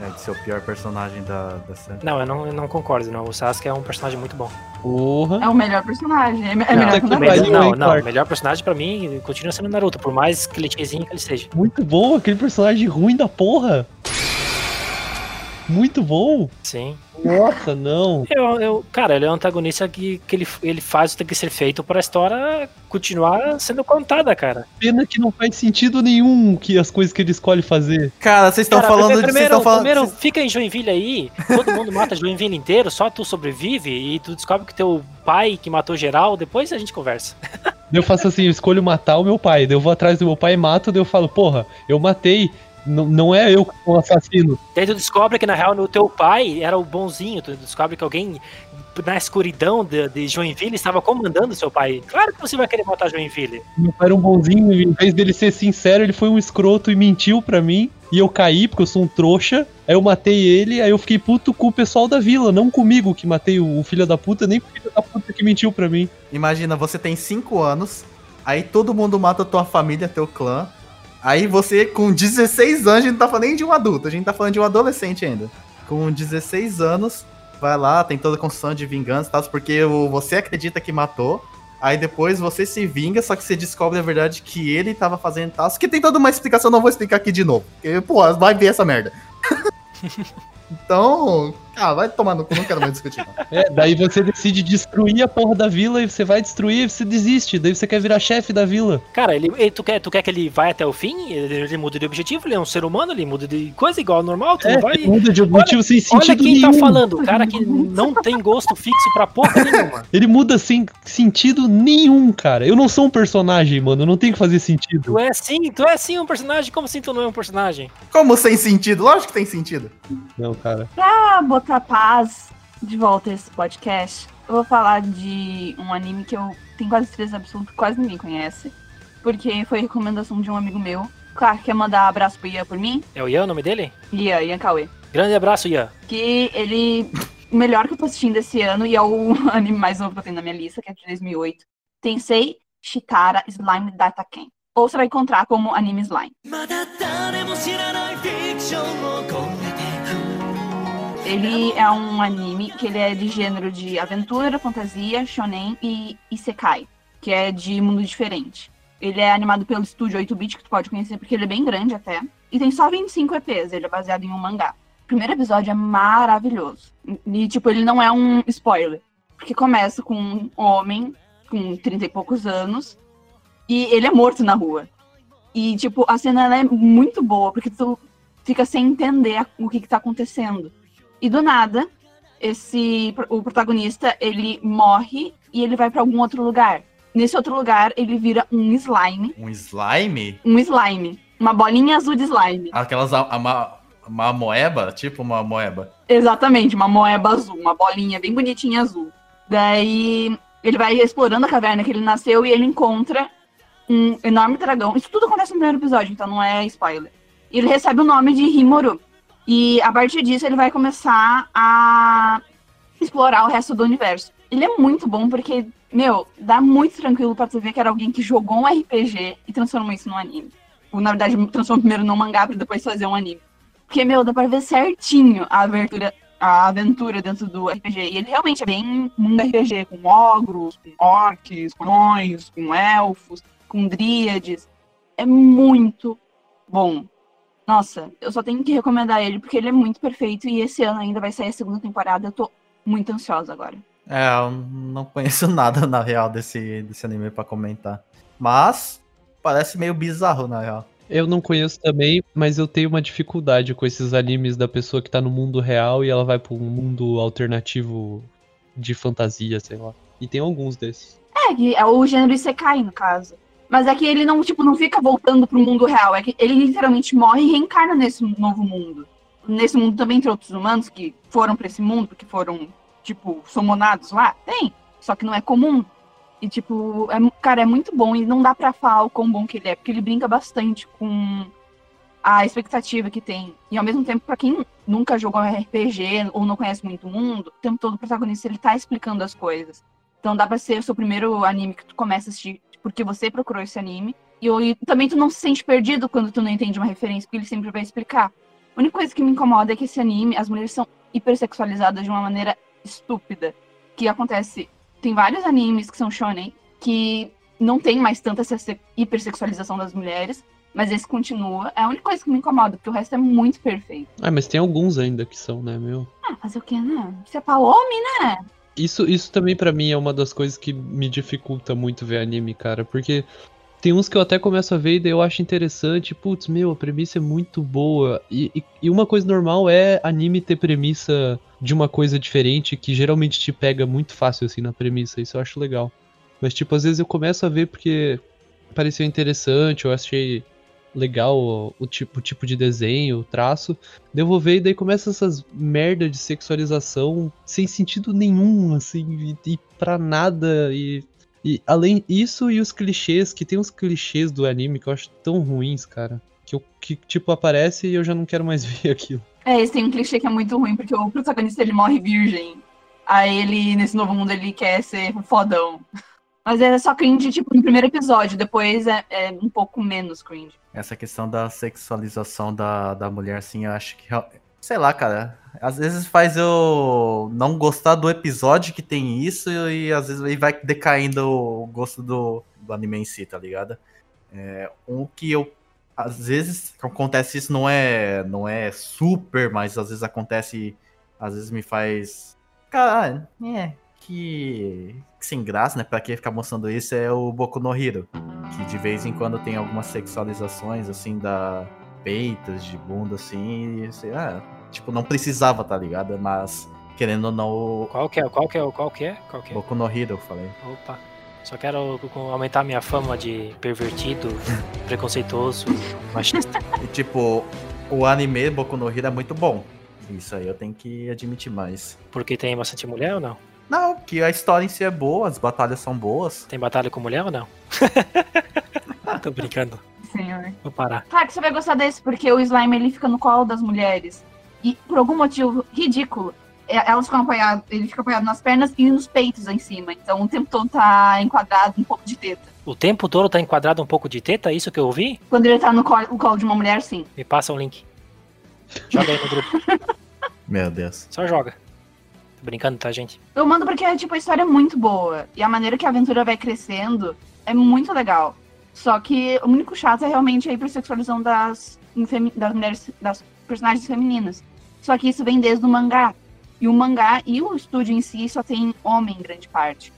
[SPEAKER 1] É, de ser o pior personagem da, da série.
[SPEAKER 2] Não, eu não, eu não concordo, não. O Sasuke é um personagem muito bom.
[SPEAKER 3] Porra.
[SPEAKER 4] É o melhor personagem. É, é
[SPEAKER 3] Não,
[SPEAKER 4] melhor
[SPEAKER 3] tá
[SPEAKER 4] que.
[SPEAKER 2] Melhor, não, não.
[SPEAKER 3] Clark?
[SPEAKER 2] O melhor personagem pra mim continua sendo o Naruto, por mais clichêzinho que ele seja.
[SPEAKER 3] Muito bom, aquele personagem ruim da porra. Muito bom.
[SPEAKER 2] Sim.
[SPEAKER 3] Nossa, não.
[SPEAKER 2] Eu, eu, cara, ele é um antagonista que, que ele, ele faz o que tem que ser feito pra história continuar sendo contada, cara.
[SPEAKER 3] Pena que não faz sentido nenhum que as coisas que ele escolhe fazer.
[SPEAKER 1] Cara, vocês estão falando de.
[SPEAKER 2] primeiro,
[SPEAKER 1] Vocês estão falando.
[SPEAKER 2] primeiro
[SPEAKER 1] vocês-
[SPEAKER 2] fica em Joinville aí, todo mundo mata Joinville inteiro, só tu sobrevive e tu descobre que teu pai que matou geral, depois a gente conversa.
[SPEAKER 3] Eu faço assim, eu escolho matar o meu pai. Daí eu vou atrás do meu pai e mato, daí eu falo, porra, eu matei. Não é eu que sou o assassino.
[SPEAKER 2] Daí tu descobre que na real o teu pai era o bonzinho, tu descobre que alguém na escuridão de, de Joinville estava comandando seu pai. Claro que você vai querer matar Joinville.
[SPEAKER 3] Meu pai era um bonzinho, e em vez dele ser sincero, ele foi um escroto e mentiu pra mim. E eu caí, porque eu sou um trouxa. Aí eu matei ele, aí eu fiquei puto com o pessoal da vila, não comigo que matei o, o filho da puta, nem com o filho da puta que mentiu pra mim.
[SPEAKER 1] Imagina, você tem 5 anos, aí todo mundo mata tua família, teu clã. Aí você, com 16 anos, a gente não tá falando nem de um adulto, a gente tá falando de um adolescente ainda. Com 16 anos, vai lá, tem toda a construção de vingança e tal, porque você acredita que matou. Aí depois você se vinga, só que você descobre a verdade que ele tava fazendo tal. Que tem toda uma explicação, não vou explicar aqui de novo. Porque, pô, vai ver essa merda. então, ah, vai tomar no cu, não quero mais discutir. não.
[SPEAKER 3] É, daí você decide destruir a porra da vila e você vai destruir e você desiste. Daí você quer virar chefe da vila.
[SPEAKER 2] Cara, ele, ele- tu, quer, tu quer que ele vai até o fim? Ele, ele muda de objetivo, ele é um ser humano, ele muda de coisa igual ao normal, tu
[SPEAKER 3] É,
[SPEAKER 2] não vai.
[SPEAKER 3] ele muda de objetivo sem
[SPEAKER 2] Olha
[SPEAKER 3] sentido
[SPEAKER 2] quem
[SPEAKER 3] nenhum.
[SPEAKER 2] tá falando, o cara que não tem gosto fixo pra porra nenhuma.
[SPEAKER 3] Ele muda sem sentido nenhum, cara. Eu não sou um personagem, mano. Eu não tenho que fazer sentido.
[SPEAKER 2] Tu é sim, tu é sim um personagem, como assim tu não é um personagem?
[SPEAKER 1] Como sem sentido? Lógico que tem sentido.
[SPEAKER 3] Não, cara.
[SPEAKER 4] Pra botar paz de volta a esse podcast, eu vou falar de um anime que eu tenho quase certeza absoluta que quase ninguém conhece. Porque foi recomendação de um amigo meu. Claro, quer mandar abraço pro Ian por mim?
[SPEAKER 2] É o Ian o nome dele?
[SPEAKER 4] Ian, Ian Cauê.
[SPEAKER 2] Grande abraço, Ian.
[SPEAKER 4] Que ele. O melhor que eu tô assistindo esse ano, e é o anime mais novo que eu tenho na minha lista, que é de 2008. Tensei Shitara Slime Data Ken. Ou você vai encontrar como anime Slime. Ele é um anime que ele é de gênero de aventura, fantasia, shonen e isekai, que é de mundo diferente. Ele é animado pelo estúdio 8-bit, que tu pode conhecer porque ele é bem grande até. E tem só 25 EPs, ele é baseado em um mangá. O primeiro episódio é maravilhoso. E, tipo, ele não é um spoiler. Porque começa com um homem com 30 e poucos anos e ele é morto na rua. E, tipo, a cena é muito boa, porque tu fica sem entender o que, que tá acontecendo. E do nada, esse o protagonista, ele morre e ele vai pra algum outro lugar. Nesse outro lugar, ele vira um slime,
[SPEAKER 1] Um slime?
[SPEAKER 4] um slime, uma bolinha azul de slime.
[SPEAKER 1] Aquelas. A, a, ma- uma moeba? Tipo uma moeba.
[SPEAKER 4] Exatamente, uma moeba azul, uma bolinha bem bonitinha azul. Daí ele vai explorando a caverna que ele nasceu e ele encontra um enorme dragão. Isso tudo acontece no primeiro episódio, então não é spoiler. E ele recebe o nome de Rimuru. E a partir disso ele vai começar a explorar o resto do universo. Ele é muito bom porque, meu, dá muito tranquilo pra tu ver que era alguém que jogou um RPG e transformou isso num anime. Ou, na verdade, transformou primeiro num mangá pra depois fazer um anime. Porque, meu, dá pra ver certinho a abertura, a aventura dentro do RPG. E ele realmente é bem mundo RPG, com ogros, com orcs, com anões, com elfos, com dríades. É muito bom. Nossa, eu só tenho que recomendar ele porque ele é muito perfeito e esse ano ainda vai sair a segunda temporada. Eu tô muito ansiosa agora.
[SPEAKER 1] É, eu não conheço nada na real desse, desse anime pra comentar. Mas parece meio bizarro na real.
[SPEAKER 3] Eu não conheço também, mas eu tenho uma dificuldade com esses animes da pessoa que tá no mundo real e ela vai pra um mundo alternativo de fantasia, sei lá. E tem alguns desses.
[SPEAKER 4] É, é o gênero Isekai, no caso. Mas é que ele não, tipo, não fica voltando pro mundo real. É que ele literalmente morre e reencarna nesse novo mundo. Nesse mundo também tem outros humanos que foram pra esse mundo, porque foram, tipo, somonados lá. Tem. Só que não é comum. E, tipo, é, cara, é muito bom. E não dá pra falar o quão bom que ele é. Porque ele brinca bastante com a expectativa que tem. E ao mesmo tempo, pra quem nunca jogou RPG ou não conhece muito o mundo, o tempo todo o protagonista ele tá explicando as coisas. Então dá pra ser o seu primeiro anime que tu começa a assistir porque você procurou esse anime. E, e também tu não se sente perdido quando tu não entende uma referência, porque ele sempre vai explicar. A única coisa que me incomoda é que esse anime, as mulheres são hipersexualizadas de uma maneira estúpida. Que acontece. Tem vários animes que são shonen que não tem mais tanta essa hipersexualização das mulheres, mas esse continua. É a única coisa que me incomoda, porque o resto é muito perfeito.
[SPEAKER 3] Ah, mas tem alguns ainda que são, né, meu?
[SPEAKER 4] Ah, fazer o quê, né? Isso é pra homem, né?
[SPEAKER 3] Isso, isso também para mim é uma das coisas que me dificulta muito ver anime, cara, porque tem uns que eu até começo a ver e daí eu acho interessante, putz, meu, a premissa é muito boa. E, e, e, uma coisa normal é anime ter premissa de uma coisa diferente que geralmente te pega muito fácil assim na premissa, isso eu acho legal. Mas tipo, às vezes eu começo a ver porque pareceu interessante, eu achei legal o, o, tipo, o tipo de desenho, o traço. Devolver e daí começa essas merda de sexualização sem sentido nenhum, assim, e, e pra nada. E, e além isso e os clichês, que tem uns clichês do anime que eu acho tão ruins, cara. Que, eu, que tipo, aparece e eu já não quero mais ver aquilo.
[SPEAKER 4] É, esse tem um clichê que é muito ruim, porque o protagonista ele morre virgem. Aí ele, nesse novo mundo, ele quer ser fodão. Mas é só cringe, tipo, no primeiro episódio, depois é, é, um pouco menos cringe.
[SPEAKER 1] Essa questão da sexualização da, da mulher, assim, eu acho que. Sei lá, cara. Às vezes faz eu não gostar do episódio que tem isso e às vezes vai decaindo o gosto do, do anime em si, tá ligado? É, um que eu. Às vezes acontece isso, não é, não é super, mas às vezes acontece. Às vezes me faz. Cara, é, que, que sem graça, né? Pra que ficar mostrando isso é o Boku no Hero. Que de vez em quando tem algumas sexualizações, assim, da peitos, de bunda, assim, e, assim ah, tipo, não precisava, tá ligado? Mas, querendo ou não...
[SPEAKER 2] Qual que é? Qual que é? Qual que é? Qual que é?
[SPEAKER 1] Boku no Hero, eu falei.
[SPEAKER 2] Opa. Só quero aumentar minha fama de pervertido, preconceituoso, machista.
[SPEAKER 1] E tipo, o anime Boku no Hero é muito bom. Isso aí eu tenho que admitir mais.
[SPEAKER 2] Porque tem bastante mulher ou não?
[SPEAKER 1] Não, que a história em si é boa, as batalhas são boas.
[SPEAKER 2] Tem batalha com mulher ou não? Tô brincando.
[SPEAKER 4] Senhor.
[SPEAKER 2] Vou parar.
[SPEAKER 4] Claro que você vai gostar desse, porque o slime ele fica no colo das mulheres. E por algum motivo ridículo, é, elas ficam apoiadas, ele fica apoiado nas pernas e nos peitos em cima. Então o tempo todo tá enquadrado um pouco de teta.
[SPEAKER 2] O tempo todo tá enquadrado um pouco de teta? É isso que eu ouvi?
[SPEAKER 4] Quando ele tá no colo, no colo de uma mulher, sim.
[SPEAKER 2] Me passa o um link. Joga aí no grupo.
[SPEAKER 1] Meu Deus.
[SPEAKER 2] Só joga. Tô brincando, tá, gente?
[SPEAKER 4] Eu mando porque, tipo, a história é muito boa. E a maneira que a aventura vai crescendo é muito legal. Só que o único chato é realmente a hipersexualização das, das mulheres, das personagens femininas. Só que isso vem desde o mangá. E o mangá e o estúdio em si só tem homem em grande parte.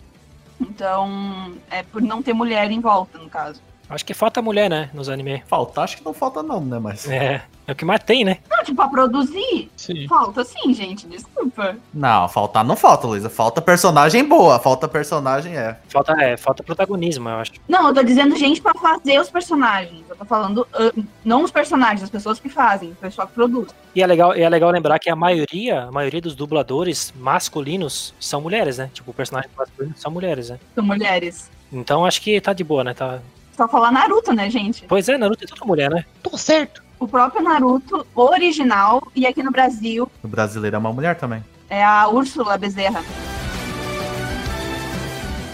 [SPEAKER 4] Então, é por não ter mulher em volta, no caso.
[SPEAKER 2] Acho que falta mulher, né, nos anime.
[SPEAKER 1] Falta, acho que não falta não, né, mas...
[SPEAKER 2] É, é o que mais tem, né?
[SPEAKER 4] Não, tipo, pra produzir, sim. falta sim, gente, desculpa.
[SPEAKER 1] Não, faltar não falta, Luísa, falta personagem boa, falta personagem, é.
[SPEAKER 2] Falta, é, falta protagonismo, eu acho.
[SPEAKER 4] Não, eu tô dizendo gente pra fazer os personagens, eu tô falando, uh, não os personagens, as pessoas que fazem, o pessoal que produz.
[SPEAKER 2] E é legal, é legal lembrar que a maioria, a maioria dos dubladores masculinos são mulheres, né? Tipo, o personagem masculino são mulheres, né?
[SPEAKER 4] São mulheres.
[SPEAKER 2] Então acho que tá de boa, né? Tá,
[SPEAKER 4] só falar Naruto, né, gente?
[SPEAKER 2] Pois é, Naruto é toda mulher, né?
[SPEAKER 4] Tô certo. O próprio Naruto, original, e aqui no Brasil.
[SPEAKER 1] O brasileiro é uma mulher também.
[SPEAKER 4] É a Úrsula Bezerra.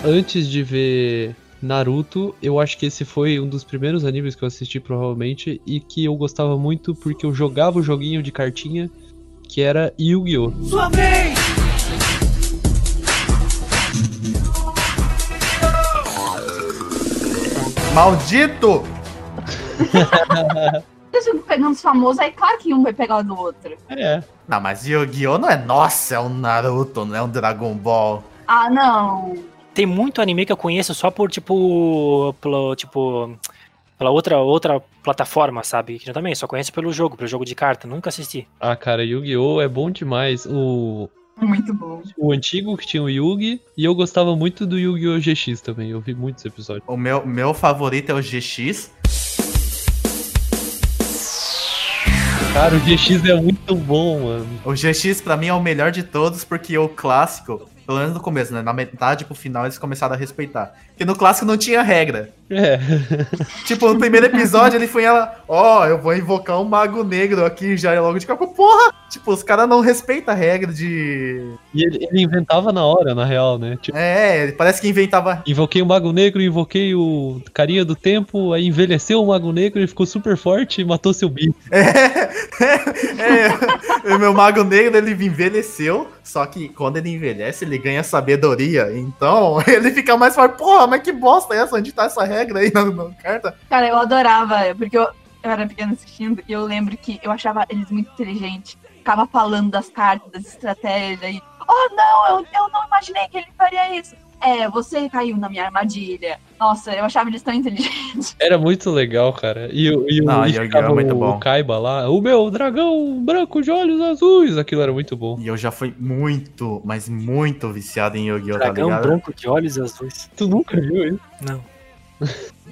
[SPEAKER 3] Antes de ver Naruto, eu acho que esse foi um dos primeiros animes que eu assisti, provavelmente, e que eu gostava muito porque eu jogava o joguinho de cartinha que era Yu-Gi-Oh! Sua vez!
[SPEAKER 1] Maldito!
[SPEAKER 4] Ficam pegando os famosos, aí claro que um vai pegar o do outro.
[SPEAKER 3] É.
[SPEAKER 1] Não, mas Yu-Gi-Oh! não é nossa, é um Naruto, não é um Dragon Ball.
[SPEAKER 4] Ah, não.
[SPEAKER 2] Tem muito anime que eu conheço só por, tipo, pelo, tipo, pela outra, outra plataforma, sabe? Que eu também só conheço pelo jogo, pelo jogo de carta, nunca assisti.
[SPEAKER 3] Ah, cara, Yu-Gi-Oh! é bom demais. O,
[SPEAKER 4] Muito bom.
[SPEAKER 3] o antigo que tinha o Yugi, e eu gostava muito do Yu-Gi-Oh! GX também. Eu vi muitos episódios.
[SPEAKER 1] O meu, meu favorito é o GX.
[SPEAKER 3] Cara, o GX é muito bom, mano.
[SPEAKER 1] O GX pra mim é o melhor de todos, porque o clássico, pelo menos no começo, né? Na metade pro final eles começaram a respeitar. Porque no clássico não tinha regra.
[SPEAKER 3] É.
[SPEAKER 1] Tipo, no primeiro episódio ele foi ela, ó, eu vou invocar um mago negro aqui já é logo de capa. Porra! Tipo, os caras não respeitam a regra de.
[SPEAKER 3] E ele, ele inventava na hora, na real, né? Tipo,
[SPEAKER 1] É, parece que inventava.
[SPEAKER 3] invoquei o Mago Negro, invoquei o Carinha do Tempo, aí envelheceu o Mago Negro, ele ficou super forte e matou seu bicho.
[SPEAKER 1] É, é, o meu mago negro ele envelheceu, só que quando ele envelhece ele ganha sabedoria, então ele fica mais forte. Porra, mas que bosta é essa? Onde tá essa regra aí na, na carta?
[SPEAKER 4] Cara, eu adorava, porque eu, eu era pequena assistindo e eu lembro que eu achava eles muito inteligentes. Ficava falando das cartas, das estratégias e. Oh, não, eu, eu não imaginei que ele faria isso. É, você caiu na minha armadilha. Nossa, eu achava eles tão inteligentes.
[SPEAKER 3] Era muito legal, cara. E, o- e, o-
[SPEAKER 1] Não,
[SPEAKER 3] e ficava
[SPEAKER 1] muito
[SPEAKER 3] o,
[SPEAKER 1] bom.
[SPEAKER 3] Kaiba lá, o meu dragão branco de olhos azuis, aquilo era muito bom.
[SPEAKER 1] E eu já fui muito, mas muito viciado em Yu-Gi-Oh! tá
[SPEAKER 2] Dragão
[SPEAKER 1] ligado?
[SPEAKER 2] branco de olhos azuis.
[SPEAKER 3] Tu nunca viu isso?
[SPEAKER 2] Não.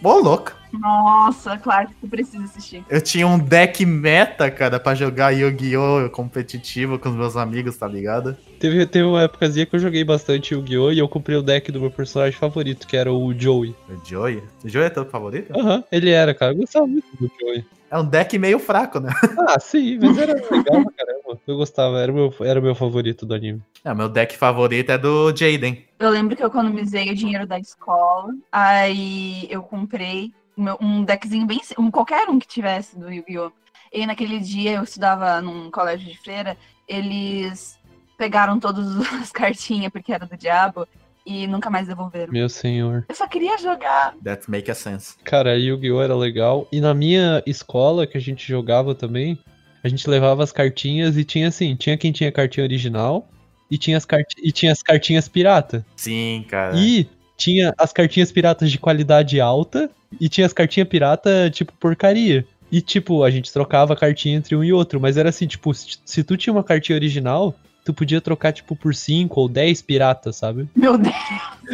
[SPEAKER 1] Ô, louco.
[SPEAKER 4] Nossa, claro que tu precisa assistir.
[SPEAKER 1] Eu tinha um deck meta, cara, pra jogar Yu-Gi-Oh! competitivo com os meus amigos, tá ligado?
[SPEAKER 3] Teve, teve uma épocazinha que eu joguei bastante Yu-Gi-Oh! e eu comprei o deck do meu personagem favorito, que era o Joey.
[SPEAKER 1] O Joey. O Joey é teu favorito?
[SPEAKER 3] Aham, ele era, cara. Eu gostava muito do Joey.
[SPEAKER 1] É um deck meio fraco, né?
[SPEAKER 3] Ah, sim, mas era legal pra caramba. Eu gostava, era o meu, era meu favorito do anime.
[SPEAKER 1] É, meu deck favorito é do Jaden.
[SPEAKER 4] Eu lembro que eu economizei o dinheiro da escola, aí eu comprei um deckzinho bem. Um, qualquer um que tivesse do Yu-Gi-Oh! E naquele dia eu estudava num colégio de freira, eles pegaram todas as cartinhas porque era do diabo e nunca mais devolveram.
[SPEAKER 3] Meu senhor.
[SPEAKER 4] Eu só queria jogar.
[SPEAKER 1] That make a sense.
[SPEAKER 3] Cara, Yu-Gi-Oh! era legal. E na minha escola, que a gente jogava também, a gente levava as cartinhas e tinha assim, tinha quem tinha cartinha original e tinha as, cart... e tinha as cartinhas pirata.
[SPEAKER 1] Sim, cara.
[SPEAKER 3] E tinha as cartinhas piratas de qualidade alta e tinha as cartinhas pirata, tipo, porcaria. E, tipo, a gente trocava a cartinha entre um e outro, mas era assim, tipo, se, se tu tinha uma cartinha original, tu podia trocar, tipo, por 5 ou 10 piratas, sabe?
[SPEAKER 4] Meu Deus.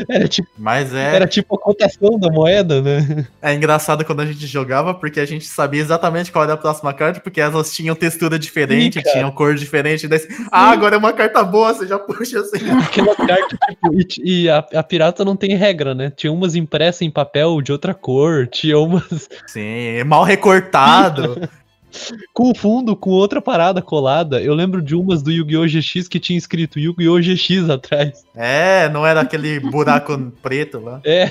[SPEAKER 3] Era tipo,
[SPEAKER 1] Mas é,
[SPEAKER 3] era tipo a cotação da moeda, né?
[SPEAKER 1] é engraçado quando a gente jogava, porque a gente sabia exatamente qual era a próxima carta, porque elas tinham textura diferente,
[SPEAKER 3] Sim,
[SPEAKER 1] tinham cor diferente. Daí, ah, agora é uma carta boa, você já puxa assim.
[SPEAKER 3] Aquela carta, tipo, e, e a, a pirata não tem regra, né? Tinha umas impressas em papel de outra cor, tinha umas
[SPEAKER 1] Sim, mal recortado.
[SPEAKER 3] com fundo com outra parada colada. Eu lembro de umas do Yu-Gi-Oh! GX que tinha escrito Yu-Gi-Oh! GX atrás.
[SPEAKER 1] é, não era aquele buraco preto lá.
[SPEAKER 3] É,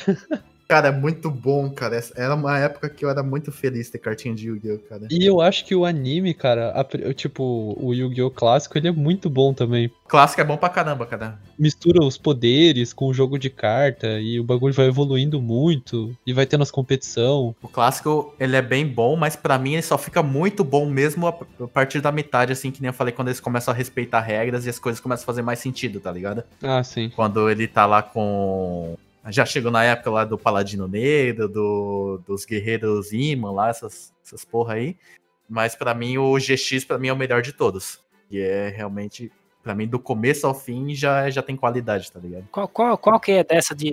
[SPEAKER 1] Cara, é muito bom, cara. Essa- Era uma época que eu era muito feliz ter cartinha de Yu-Gi-Oh, cara.
[SPEAKER 3] e eu acho que o anime, cara, a tipo, o Yu-Gi-Oh! clássico, ele é muito bom também.
[SPEAKER 1] Clássico é bom pra caramba, cara.
[SPEAKER 3] Mistura os poderes com o jogo de carta e o bagulho vai evoluindo muito e vai tendo as competição.
[SPEAKER 1] O clássico, ele é bem bom, mas pra mim ele só fica muito bom mesmo a partir da metade, assim, que nem eu falei, quando eles começam a respeitar regras e as coisas começam a fazer mais sentido, tá ligado?
[SPEAKER 3] Ah, sim.
[SPEAKER 1] Quando ele tá lá com. Já chegou na época lá do Paladino Negro, do, dos Guerreiros Imã lá, essas, essas porra aí. Mas pra mim o GX pra mim é o melhor de todos. E é realmente, pra mim, do começo ao fim já, já tem qualidade, tá ligado?
[SPEAKER 2] Qual, qual, qual que é dessa de,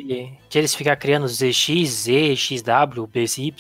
[SPEAKER 2] de eles ficar criando ZX, Z, XW, BSY?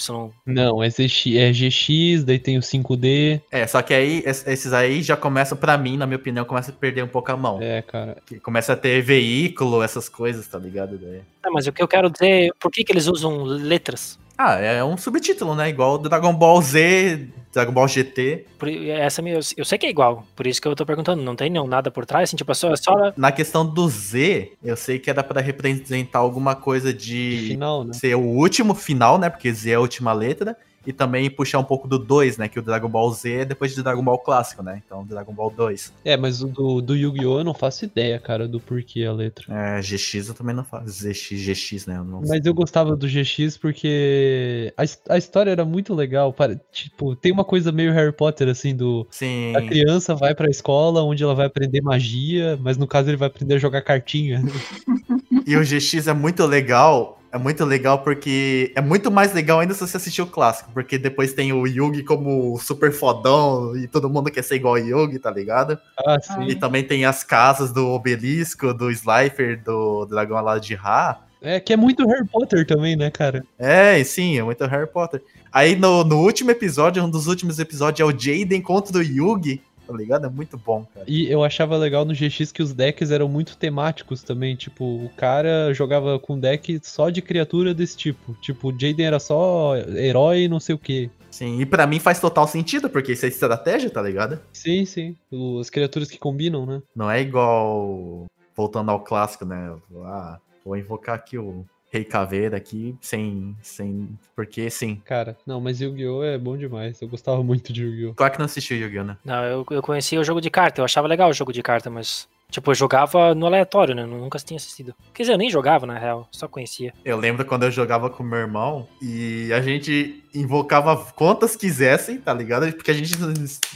[SPEAKER 3] Não, é, ZX, é GX, daí tem o 5D.
[SPEAKER 1] É, só que aí, es- esses aí já começam, pra mim, na minha opinião, começa a perder um pouco a mão.
[SPEAKER 3] É, cara.
[SPEAKER 1] Que Começa a ter veículo, essas coisas, tá ligado? Daí-
[SPEAKER 2] Ah, mas o que eu quero dizer, por que, que eles usam letras?
[SPEAKER 1] Ah, é um subtítulo, né? Igual o Dragon Ball Z, Dragon Ball GT.
[SPEAKER 2] Por- essa me- eu, eu sei que é igual, por isso que eu tô perguntando, não tem nenhum nada por trás, assim, tipo, é só, é só
[SPEAKER 1] Na questão do Z, eu sei que era pra representar alguma coisa
[SPEAKER 3] De
[SPEAKER 1] de
[SPEAKER 3] final, né?
[SPEAKER 1] ser o último final, né? Porque Z é a última letra. E também puxar um pouco do 2, né? Que o Dragon Ball Z é depois de Dragon Ball clássico, né? Então, Dragon Ball 2.
[SPEAKER 3] É, mas o do, do Yu-Gi-Oh! eu não faço ideia, cara, do porquê a letra.
[SPEAKER 1] É, GX eu também não faço. ZX, GX, né? Eu não
[SPEAKER 3] Mas eu gostava do GX porque a, a história era muito legal. para- Tipo, tem uma coisa meio Harry Potter, assim, do.
[SPEAKER 1] Sim.
[SPEAKER 3] A criança vai pra escola onde ela vai aprender magia, mas no caso ele vai aprender a jogar cartinha.
[SPEAKER 1] E o GX é muito legal. É muito legal porque é muito mais legal ainda se você assistir o clássico, porque depois tem o Yugi como super fodão e todo mundo quer ser igual ao Yugi, tá ligado?
[SPEAKER 3] Ah, sim.
[SPEAKER 1] E também tem as casas do Obelisco, do Slifer, do Dragão Alado de Ra.
[SPEAKER 3] É, que é muito Harry Potter também, né, cara?
[SPEAKER 1] É, sim, é muito Harry Potter. Aí no, no último episódio, um dos últimos episódios, é o Jaden contra o Yugi, tá ligado? É muito bom, cara.
[SPEAKER 3] E eu achava legal no GX que os decks eram muito temáticos também. Tipo, o cara jogava com deck só de criatura desse tipo. Tipo, o Jaden era só herói e não sei o que.
[SPEAKER 1] Sim, e pra mim faz total sentido, porque isso é estratégia, tá ligado?
[SPEAKER 3] Sim, sim. As criaturas que combinam, né?
[SPEAKER 1] Não é igual. Voltando ao clássico, né? Ah, vou invocar aqui o Rei Caveira aqui, sem. sem porque sim.
[SPEAKER 3] Cara, não, mas Yu-Gi-Oh! é bom demais. Eu gostava muito de Yu-Gi-Oh!
[SPEAKER 1] Claro que não assistiu Yu-Gi-Oh, né?
[SPEAKER 2] Não, eu, eu conhecia o jogo de carta, eu achava legal o jogo de carta, mas. Tipo, eu jogava no aleatório, né? Eu nunca tinha assistido. Quer dizer, eu nem jogava, na real, só conhecia.
[SPEAKER 1] Eu lembro quando eu jogava com meu irmão e a gente invocava quantas quisessem, tá ligado? Porque a gente,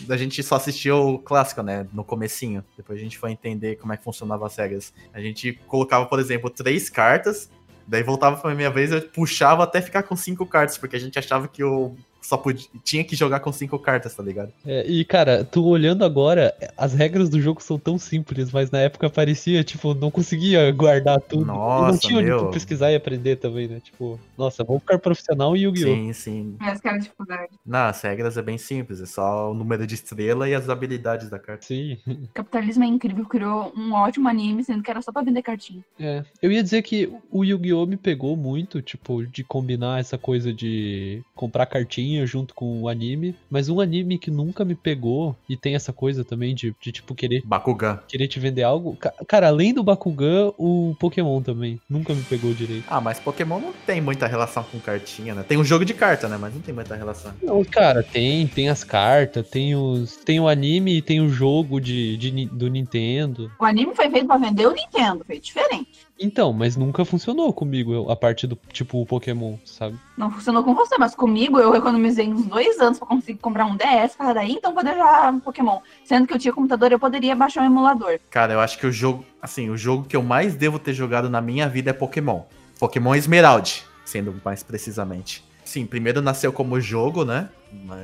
[SPEAKER 1] a gente só assistia o clássico, né? No comecinho. Depois a gente foi entender como é que funcionava as regras. A gente colocava, por exemplo, três cartas, daí voltava pra minha vez, eu puxava até ficar com cinco cartas, porque a gente achava que eu só podia, tinha que jogar com cinco cartas, tá ligado?
[SPEAKER 3] É, e, cara, tu olhando agora, as regras do jogo são tão simples, mas na época parecia, tipo, não conseguia guardar tudo. e não
[SPEAKER 1] Nossa,
[SPEAKER 3] tinha onde
[SPEAKER 1] meu.
[SPEAKER 3] tu pesquisar e aprender também, né? Tipo, nossa, vamos ficar profissional em Yu-Gi-Oh!
[SPEAKER 1] Sim, sim.
[SPEAKER 4] Essa que era a dificuldade.
[SPEAKER 1] Não, as regras é bem simples, é só o número de estrela e as habilidades da carta.
[SPEAKER 3] Sim.
[SPEAKER 4] O capitalismo é incrível, criou um ótimo anime, sendo que era só pra vender cartinha.
[SPEAKER 3] É, eu ia dizer que o Yu-Gi-Oh! me pegou muito, tipo, de combinar essa coisa de comprar cartinha junto com o anime, mas um anime que nunca me pegou e tem essa coisa também de, de tipo, querer,
[SPEAKER 1] Bakugan.
[SPEAKER 3] querer te vender algo. Ca- Cara, além do Bakugan, o Pokémon também nunca me pegou direito.
[SPEAKER 1] Ah, mas Pokémon não tem muita relação com cartinha, né? Tem um jogo de carta, né? Mas não tem muita relação.
[SPEAKER 3] Não, cara, tem, tem as cartas, tem os, tem o anime e tem o jogo de, de do Nintendo.
[SPEAKER 4] O anime foi feito pra vender o Nintendo, foi diferente.
[SPEAKER 3] Então, mas nunca funcionou comigo a parte do tipo o Pokémon, sabe?
[SPEAKER 4] Não funcionou com você, mas comigo eu economizei uns dois anos pra conseguir comprar um DS para daí então poder jogar um Pokémon. Sendo que eu tinha computador, eu poderia baixar um emulador.
[SPEAKER 1] Cara, eu acho que o jogo, assim, o jogo que eu mais devo ter jogado na minha vida é Pokémon. Pokémon Esmeralda, sendo mais precisamente. Sim, primeiro nasceu como jogo, né?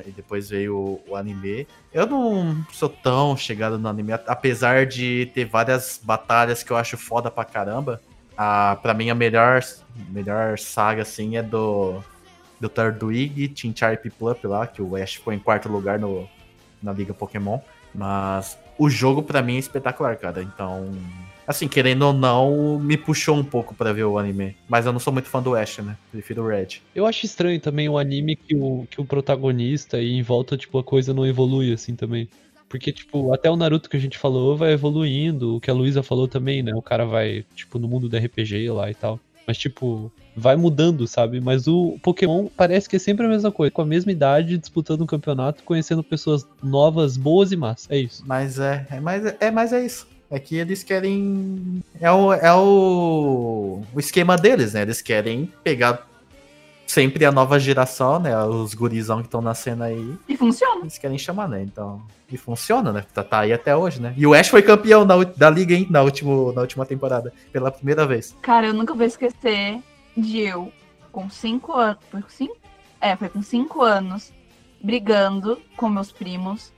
[SPEAKER 1] E depois veio o, o anime. Eu não sou tão chegado no anime, apesar de ter várias batalhas que eu acho foda pra caramba. A, pra mim, a melhor, melhor saga, assim, é do, do Turtwig, Chinchar e Piplup lá, que o Ash ficou em quarto lugar no, na Liga Pokémon. Mas o jogo pra mim é espetacular, cara. Então, assim, querendo ou não, me puxou um pouco pra ver o anime. Mas eu não sou muito fã do Ash, né? Prefiro o Red.
[SPEAKER 3] Eu acho estranho também o anime que o, que o protagonista e em volta, tipo, a coisa não evolui assim também. Porque, tipo, até o Naruto que a gente falou vai evoluindo, o que a Luísa falou também, né? O cara vai, tipo, no mundo do RPG lá e tal. Mas, tipo, vai mudando, sabe? Mas o Pokémon parece que é sempre a mesma coisa. Com a mesma idade, disputando um campeonato, conhecendo pessoas novas, boas e más. É isso.
[SPEAKER 1] Mas é, é, mais, é, mas é isso. É que eles querem. É o, é o, o esquema deles, né? Eles querem pegar sempre a nova geração, né? Os gurizão que estão nascendo aí.
[SPEAKER 4] E funciona.
[SPEAKER 1] Eles querem chamar, né? Então. E funciona, né? Tá, tá aí até hoje, né? E o Ash foi campeão na, da liga, hein? Na, último, na última temporada. Pela primeira vez.
[SPEAKER 4] Cara, eu nunca vou esquecer de eu, com cinco anos. Foi com cinco? É, foi com cinco anos, brigando com meus primos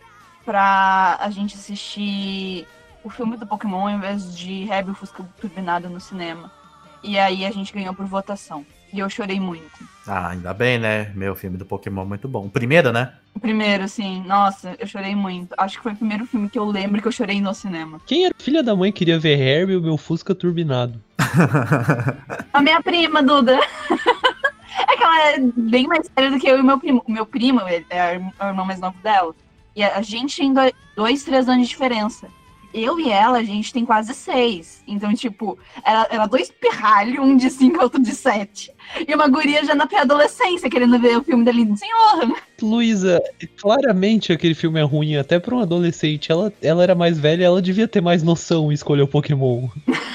[SPEAKER 4] pra a gente assistir o filme do Pokémon em vez de Rebel Fusca Turbinado no cinema. E aí a gente ganhou por votação. E eu chorei muito.
[SPEAKER 1] Ah, ainda bem, né? Meu filme do Pokémon é muito bom. O primeiro, né?
[SPEAKER 4] O primeiro, assim, nossa, eu chorei muito. Acho que foi o primeiro filme que eu lembro que eu chorei no cinema.
[SPEAKER 3] Quem era filha da mãe queria ver Herbie o meu Fusca turbinado?
[SPEAKER 4] A minha prima, Duda. É que ela é bem mais velha do que eu e meu primo. O meu primo ele é o irmão mais novo dela. E a gente tem dois, três anos de diferença. Eu e ela, a gente tem quase seis. Então, tipo, era, era dois pirralhos, um de cinco e outro de sete. E uma guria já na pré-adolescência, querendo ver o filme da Linda Senhora.
[SPEAKER 3] Luísa, claramente aquele filme é ruim, até pra um adolescente. Ela, ela era mais velha, ela devia ter mais noção e escolher o Pokémon.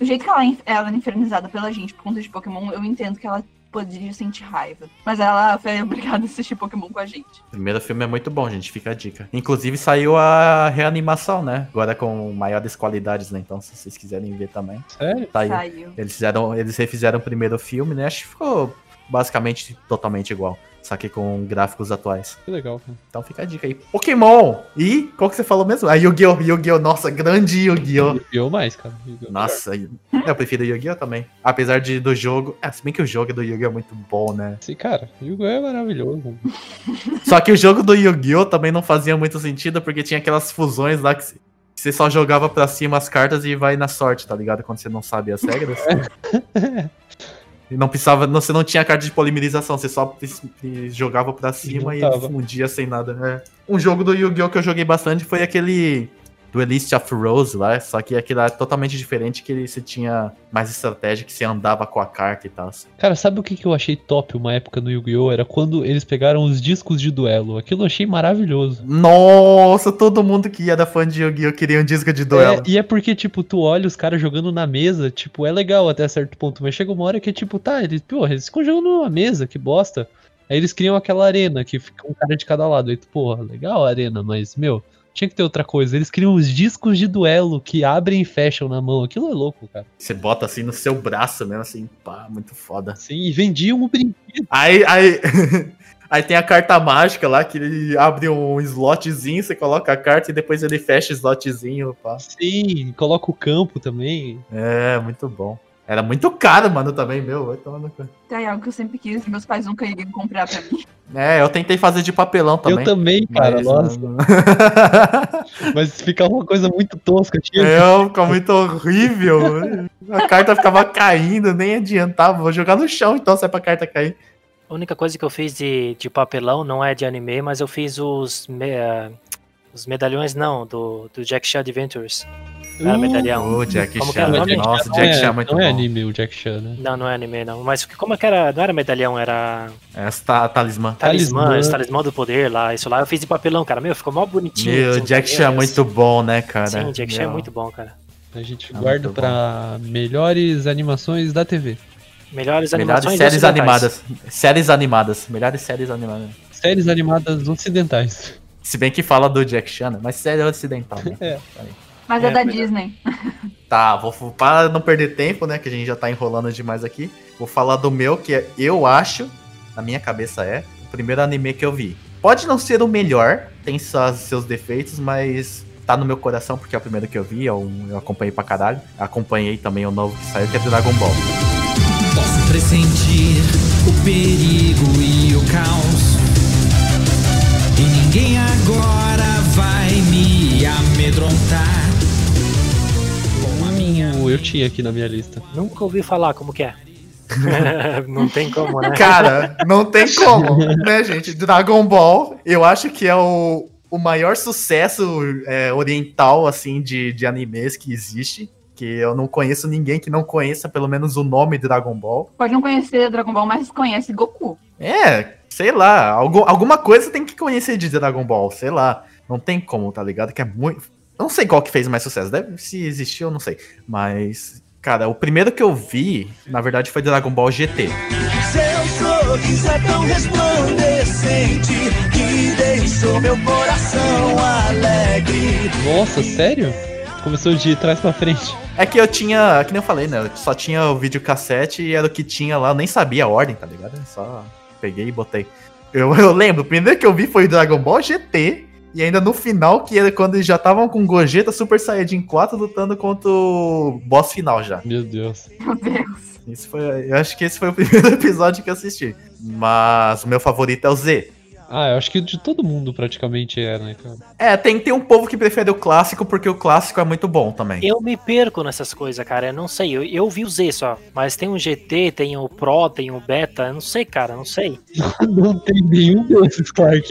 [SPEAKER 4] O jeito que ela, é- ela é infernizada pela gente por conta de Pokémon, eu entendo que ela podia sentir raiva. Mas ela foi obrigada a assistir Pokémon com a gente.
[SPEAKER 1] O primeiro filme é muito bom, gente, fica a dica. Inclusive saiu a reanimação, né? Agora com maiores qualidades, né? Então, se vocês quiserem ver também,
[SPEAKER 3] Sério?
[SPEAKER 1] saiu.
[SPEAKER 4] Saiu.
[SPEAKER 1] Eles fizeram, eles refizeram o primeiro filme, né? Acho que ficou basicamente totalmente igual. Só que com gráficos atuais.
[SPEAKER 3] Que legal, cara.
[SPEAKER 1] Então fica a dica aí. Pokémon! E qual que você falou mesmo? Ah, Yu-Gi-Oh! Yu-Gi-Oh! Nossa, grande Yu-Gi-Oh!
[SPEAKER 3] Eu mais, cara. Yu-Gi-Oh!
[SPEAKER 1] Nossa, eu prefiro Yu-Gi-Oh! também. Apesar de do jogo. É, se bem que o jogo do Yu-Gi-Oh! é muito bom, né?
[SPEAKER 3] Sim, cara, Yu-Gi-Oh! é maravilhoso.
[SPEAKER 1] Só que o jogo do Yu-Gi-Oh! também não fazia muito sentido, porque tinha aquelas fusões lá que você só jogava pra cima as cartas e vai na sorte, tá ligado? Quando você não sabe as regras. E não precisava, não, você não tinha carta de polimerização, você só jogava pra cima e,
[SPEAKER 3] Juntava.
[SPEAKER 1] fundia sem nada. É. Um jogo do Yu-Gi-Oh! que eu joguei bastante foi aquele Duelist of Rose lá, só que aquele era totalmente diferente, que ele- você tinha mais estratégia, que você andava com a carta e tal.
[SPEAKER 3] Cara, sabe o que, que eu achei top uma época no Yu-Gi-Oh! Era quando eles pegaram os discos de duelo. Aquilo eu achei maravilhoso.
[SPEAKER 1] Nossa, todo mundo que era fã de Yu-Gi-Oh! queria um disco de duelo.
[SPEAKER 3] É, e é porque, tipo, tu olha os caras jogando na mesa, tipo, é legal até certo ponto, mas chega uma hora que, tipo, tá, eles, porra, eles ficam jogando numa mesa, que bosta. Aí eles criam aquela arena que fica um cara de cada lado. Aí tu, porra, legal a arena, mas, meu, tinha que ter outra coisa. Eles criam os discos de duelo que abrem e fecham na mão. Aquilo é louco, cara.
[SPEAKER 1] Você bota assim no seu braço mesmo, assim, pá, muito foda.
[SPEAKER 3] Sim, e vendiam o brinquedo.
[SPEAKER 1] Aí, aí, aí tem a carta mágica lá, que ele abre um slotzinho, você coloca a carta e depois ele fecha o slotzinho, pá.
[SPEAKER 3] Sim, coloca o campo também.
[SPEAKER 1] É, muito bom. Era muito caro, mano, também, meu. Vai tomar no cu.
[SPEAKER 4] Tem algo que eu sempre quis, meus pais nunca iriam comprar pra mim.
[SPEAKER 1] É, eu tentei fazer de papelão também.
[SPEAKER 3] Eu também, cara,
[SPEAKER 1] mas,
[SPEAKER 3] nossa.
[SPEAKER 1] não-
[SPEAKER 3] Mas ficava uma coisa muito tosca. Tinha
[SPEAKER 1] É, ficou muito horrível. A carta ficava caindo, nem adiantava. Vou jogar no chão então, se é pra carta cair.
[SPEAKER 2] A única coisa que eu fiz de, de papelão não é de anime, mas eu fiz os, me- eh, os medalhões, não, do, do Jack Chan Adventures. Não era medalhão.
[SPEAKER 1] Ô, Jack
[SPEAKER 2] Como que
[SPEAKER 1] Chan.
[SPEAKER 2] o?
[SPEAKER 1] Nossa,
[SPEAKER 3] não
[SPEAKER 1] Jack
[SPEAKER 3] é,
[SPEAKER 1] Chan é muito
[SPEAKER 3] não é
[SPEAKER 1] bom.
[SPEAKER 3] anime o Jack Chan, né?
[SPEAKER 2] Não, não é anime, não. Mas como é que era? Não era medalhão, era
[SPEAKER 1] tá, talismã.
[SPEAKER 2] talismã,
[SPEAKER 3] Talismã.
[SPEAKER 2] talismã do poder lá. Isso lá eu fiz de papelão, cara. Meu, ficou mó bonitinho.
[SPEAKER 1] Meu,
[SPEAKER 2] assim,
[SPEAKER 1] Jack? Chan é muito bom, né, cara?
[SPEAKER 2] Sim, Jack Chan é muito bom, cara.
[SPEAKER 3] A gente
[SPEAKER 1] É
[SPEAKER 3] guarda pra melhores animações da TV.
[SPEAKER 2] Melhores
[SPEAKER 1] Melhores
[SPEAKER 2] animações
[SPEAKER 1] séries animadas. Séries animadas. Melhores séries animadas.
[SPEAKER 3] Séries animadas ocidentais.
[SPEAKER 1] Se bem que fala do Jack Chan, né? mas série ocidental, né?
[SPEAKER 3] É.
[SPEAKER 4] Mas é,
[SPEAKER 2] É,
[SPEAKER 4] da
[SPEAKER 2] melhor.
[SPEAKER 4] Disney.
[SPEAKER 1] Tá, vou para não perder tempo, né? Que a gente já tá enrolando demais aqui. Vou falar do meu, que é, eu acho, na minha cabeça é, o primeiro anime que eu vi. Pode não ser o melhor, tem só seus defeitos, mas tá no meu coração porque é o primeiro que eu vi, eu, eu acompanhei pra caralho. Acompanhei também o novo que saiu, que é Dragon Ball.
[SPEAKER 5] Posso pressentir o perigo e o caos. E ninguém agora vai me amedrontar.
[SPEAKER 3] Uh, eu tinha aqui na minha lista.
[SPEAKER 2] Nunca ouvi falar como que é. não tem como, né?
[SPEAKER 1] Cara, não tem como, né, gente? Dragon Ball, eu acho que é o, o maior sucesso é, oriental, assim, de, de animes que existe. Que eu não conheço ninguém que não conheça pelo menos o nome Dragon Ball.
[SPEAKER 4] Pode não conhecer Dragon Ball, mas conhece Goku.
[SPEAKER 1] É, sei lá, algu- alguma coisa tem que conhecer de Dragon Ball, sei lá. Não tem como, tá ligado? Que é muito. Não sei qual que fez mais sucesso. Deve se existiu, eu não sei. Mas, cara, o primeiro que eu vi, na verdade, foi Dragon Ball GT.
[SPEAKER 5] Seu sorriso é tão resplandecente que deixou meu coração alegre.
[SPEAKER 3] Nossa, sério? Começou de trás pra frente.
[SPEAKER 1] É que eu tinha, que nem eu falei, né? Eu só tinha o videocassete e era o que tinha lá. Eu nem sabia a ordem, tá ligado? Eu só peguei e botei. Eu, eu lembro, o primeiro que eu vi foi Dragon Ball GT. E ainda no final, que era quando eles já estavam com Gogeta Super Saiyajin 4 lutando contra o boss final já.
[SPEAKER 3] Meu Deus.
[SPEAKER 4] Meu Deus.
[SPEAKER 1] Isso foi, eu acho que esse foi o primeiro episódio que eu assisti. Mas o meu favorito é o Z.
[SPEAKER 3] Ah, eu acho que de todo mundo praticamente é, né, cara?
[SPEAKER 1] É, tem, tem um povo que prefere o clássico porque o clássico é muito bom também.
[SPEAKER 2] Eu me perco nessas coisas, cara. Eu não sei. Eu, eu vi o Z só. Mas tem o GT, tem o Pro, tem o Beta. Eu não sei, cara. eu Não sei.
[SPEAKER 3] Não tem nenhum desses, Clark.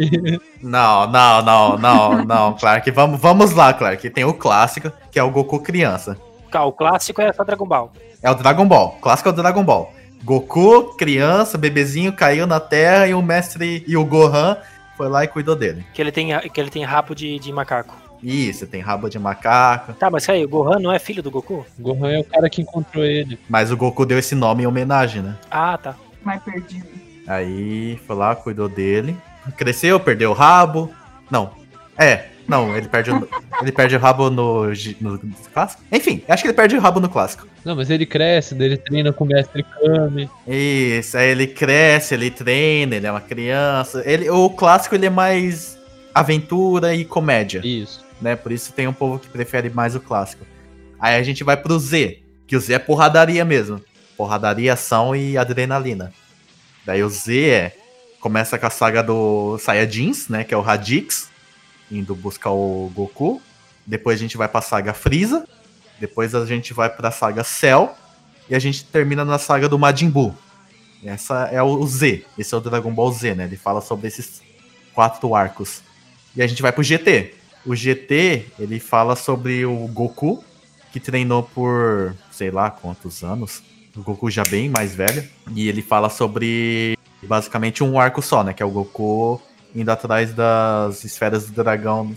[SPEAKER 1] Não, não, não, não, não, Clark. Vamos, vamos lá, Clark. Tem o clássico, que é o Goku criança.
[SPEAKER 2] O clássico é só Dragon Ball.
[SPEAKER 1] É o Dragon Ball. O clássico é o Dragon Ball. Goku, criança, bebezinho, caiu na terra e o mestre e o Gohan foi lá e cuidou dele.
[SPEAKER 2] Que ele tem, que ele tem rabo de, de macaco.
[SPEAKER 1] Isso, tem rabo de macaco.
[SPEAKER 2] Tá, mas aí, o Gohan não é filho do Goku?
[SPEAKER 3] Gohan é o cara que encontrou ele.
[SPEAKER 1] Mas o Goku deu esse nome em homenagem, né?
[SPEAKER 2] Ah, tá.
[SPEAKER 4] Mais perdido.
[SPEAKER 1] Aí foi lá, cuidou dele. Cresceu, perdeu o rabo. Não. É, não, ele perde o, ele perde o rabo no, gi- no clássico. Enfim, acho que ele perde o rabo no clássico.
[SPEAKER 3] Não, mas ele cresce, ele treina com o mestre Kami.
[SPEAKER 1] Isso, aí ele cresce, ele treina, ele é uma criança. Ele, o clássico ele é mais aventura e comédia,
[SPEAKER 3] Isso.
[SPEAKER 1] né? Por isso tem um povo que prefere mais o clássico. Aí a gente vai pro Z, que o Z é porradaria mesmo. Porradaria, ação e adrenalina. Daí o Z é começa com a saga do Saiyajins, né, que é o Radix, indo buscar o Goku. Depois a gente vai pra saga Freeza. Depois a gente vai pra saga Cell. E a gente termina na saga do Majin Buu. Essa é o Z. Esse é o Dragon Ball Z, né? Ele fala sobre esses quatro arcos. E a gente vai pro GT. O GT, ele fala sobre o Goku, que treinou por sei lá quantos anos. O Goku já bem mais velho. E ele fala sobre basicamente um arco só, né? Que é o Goku indo atrás das esferas do dragão.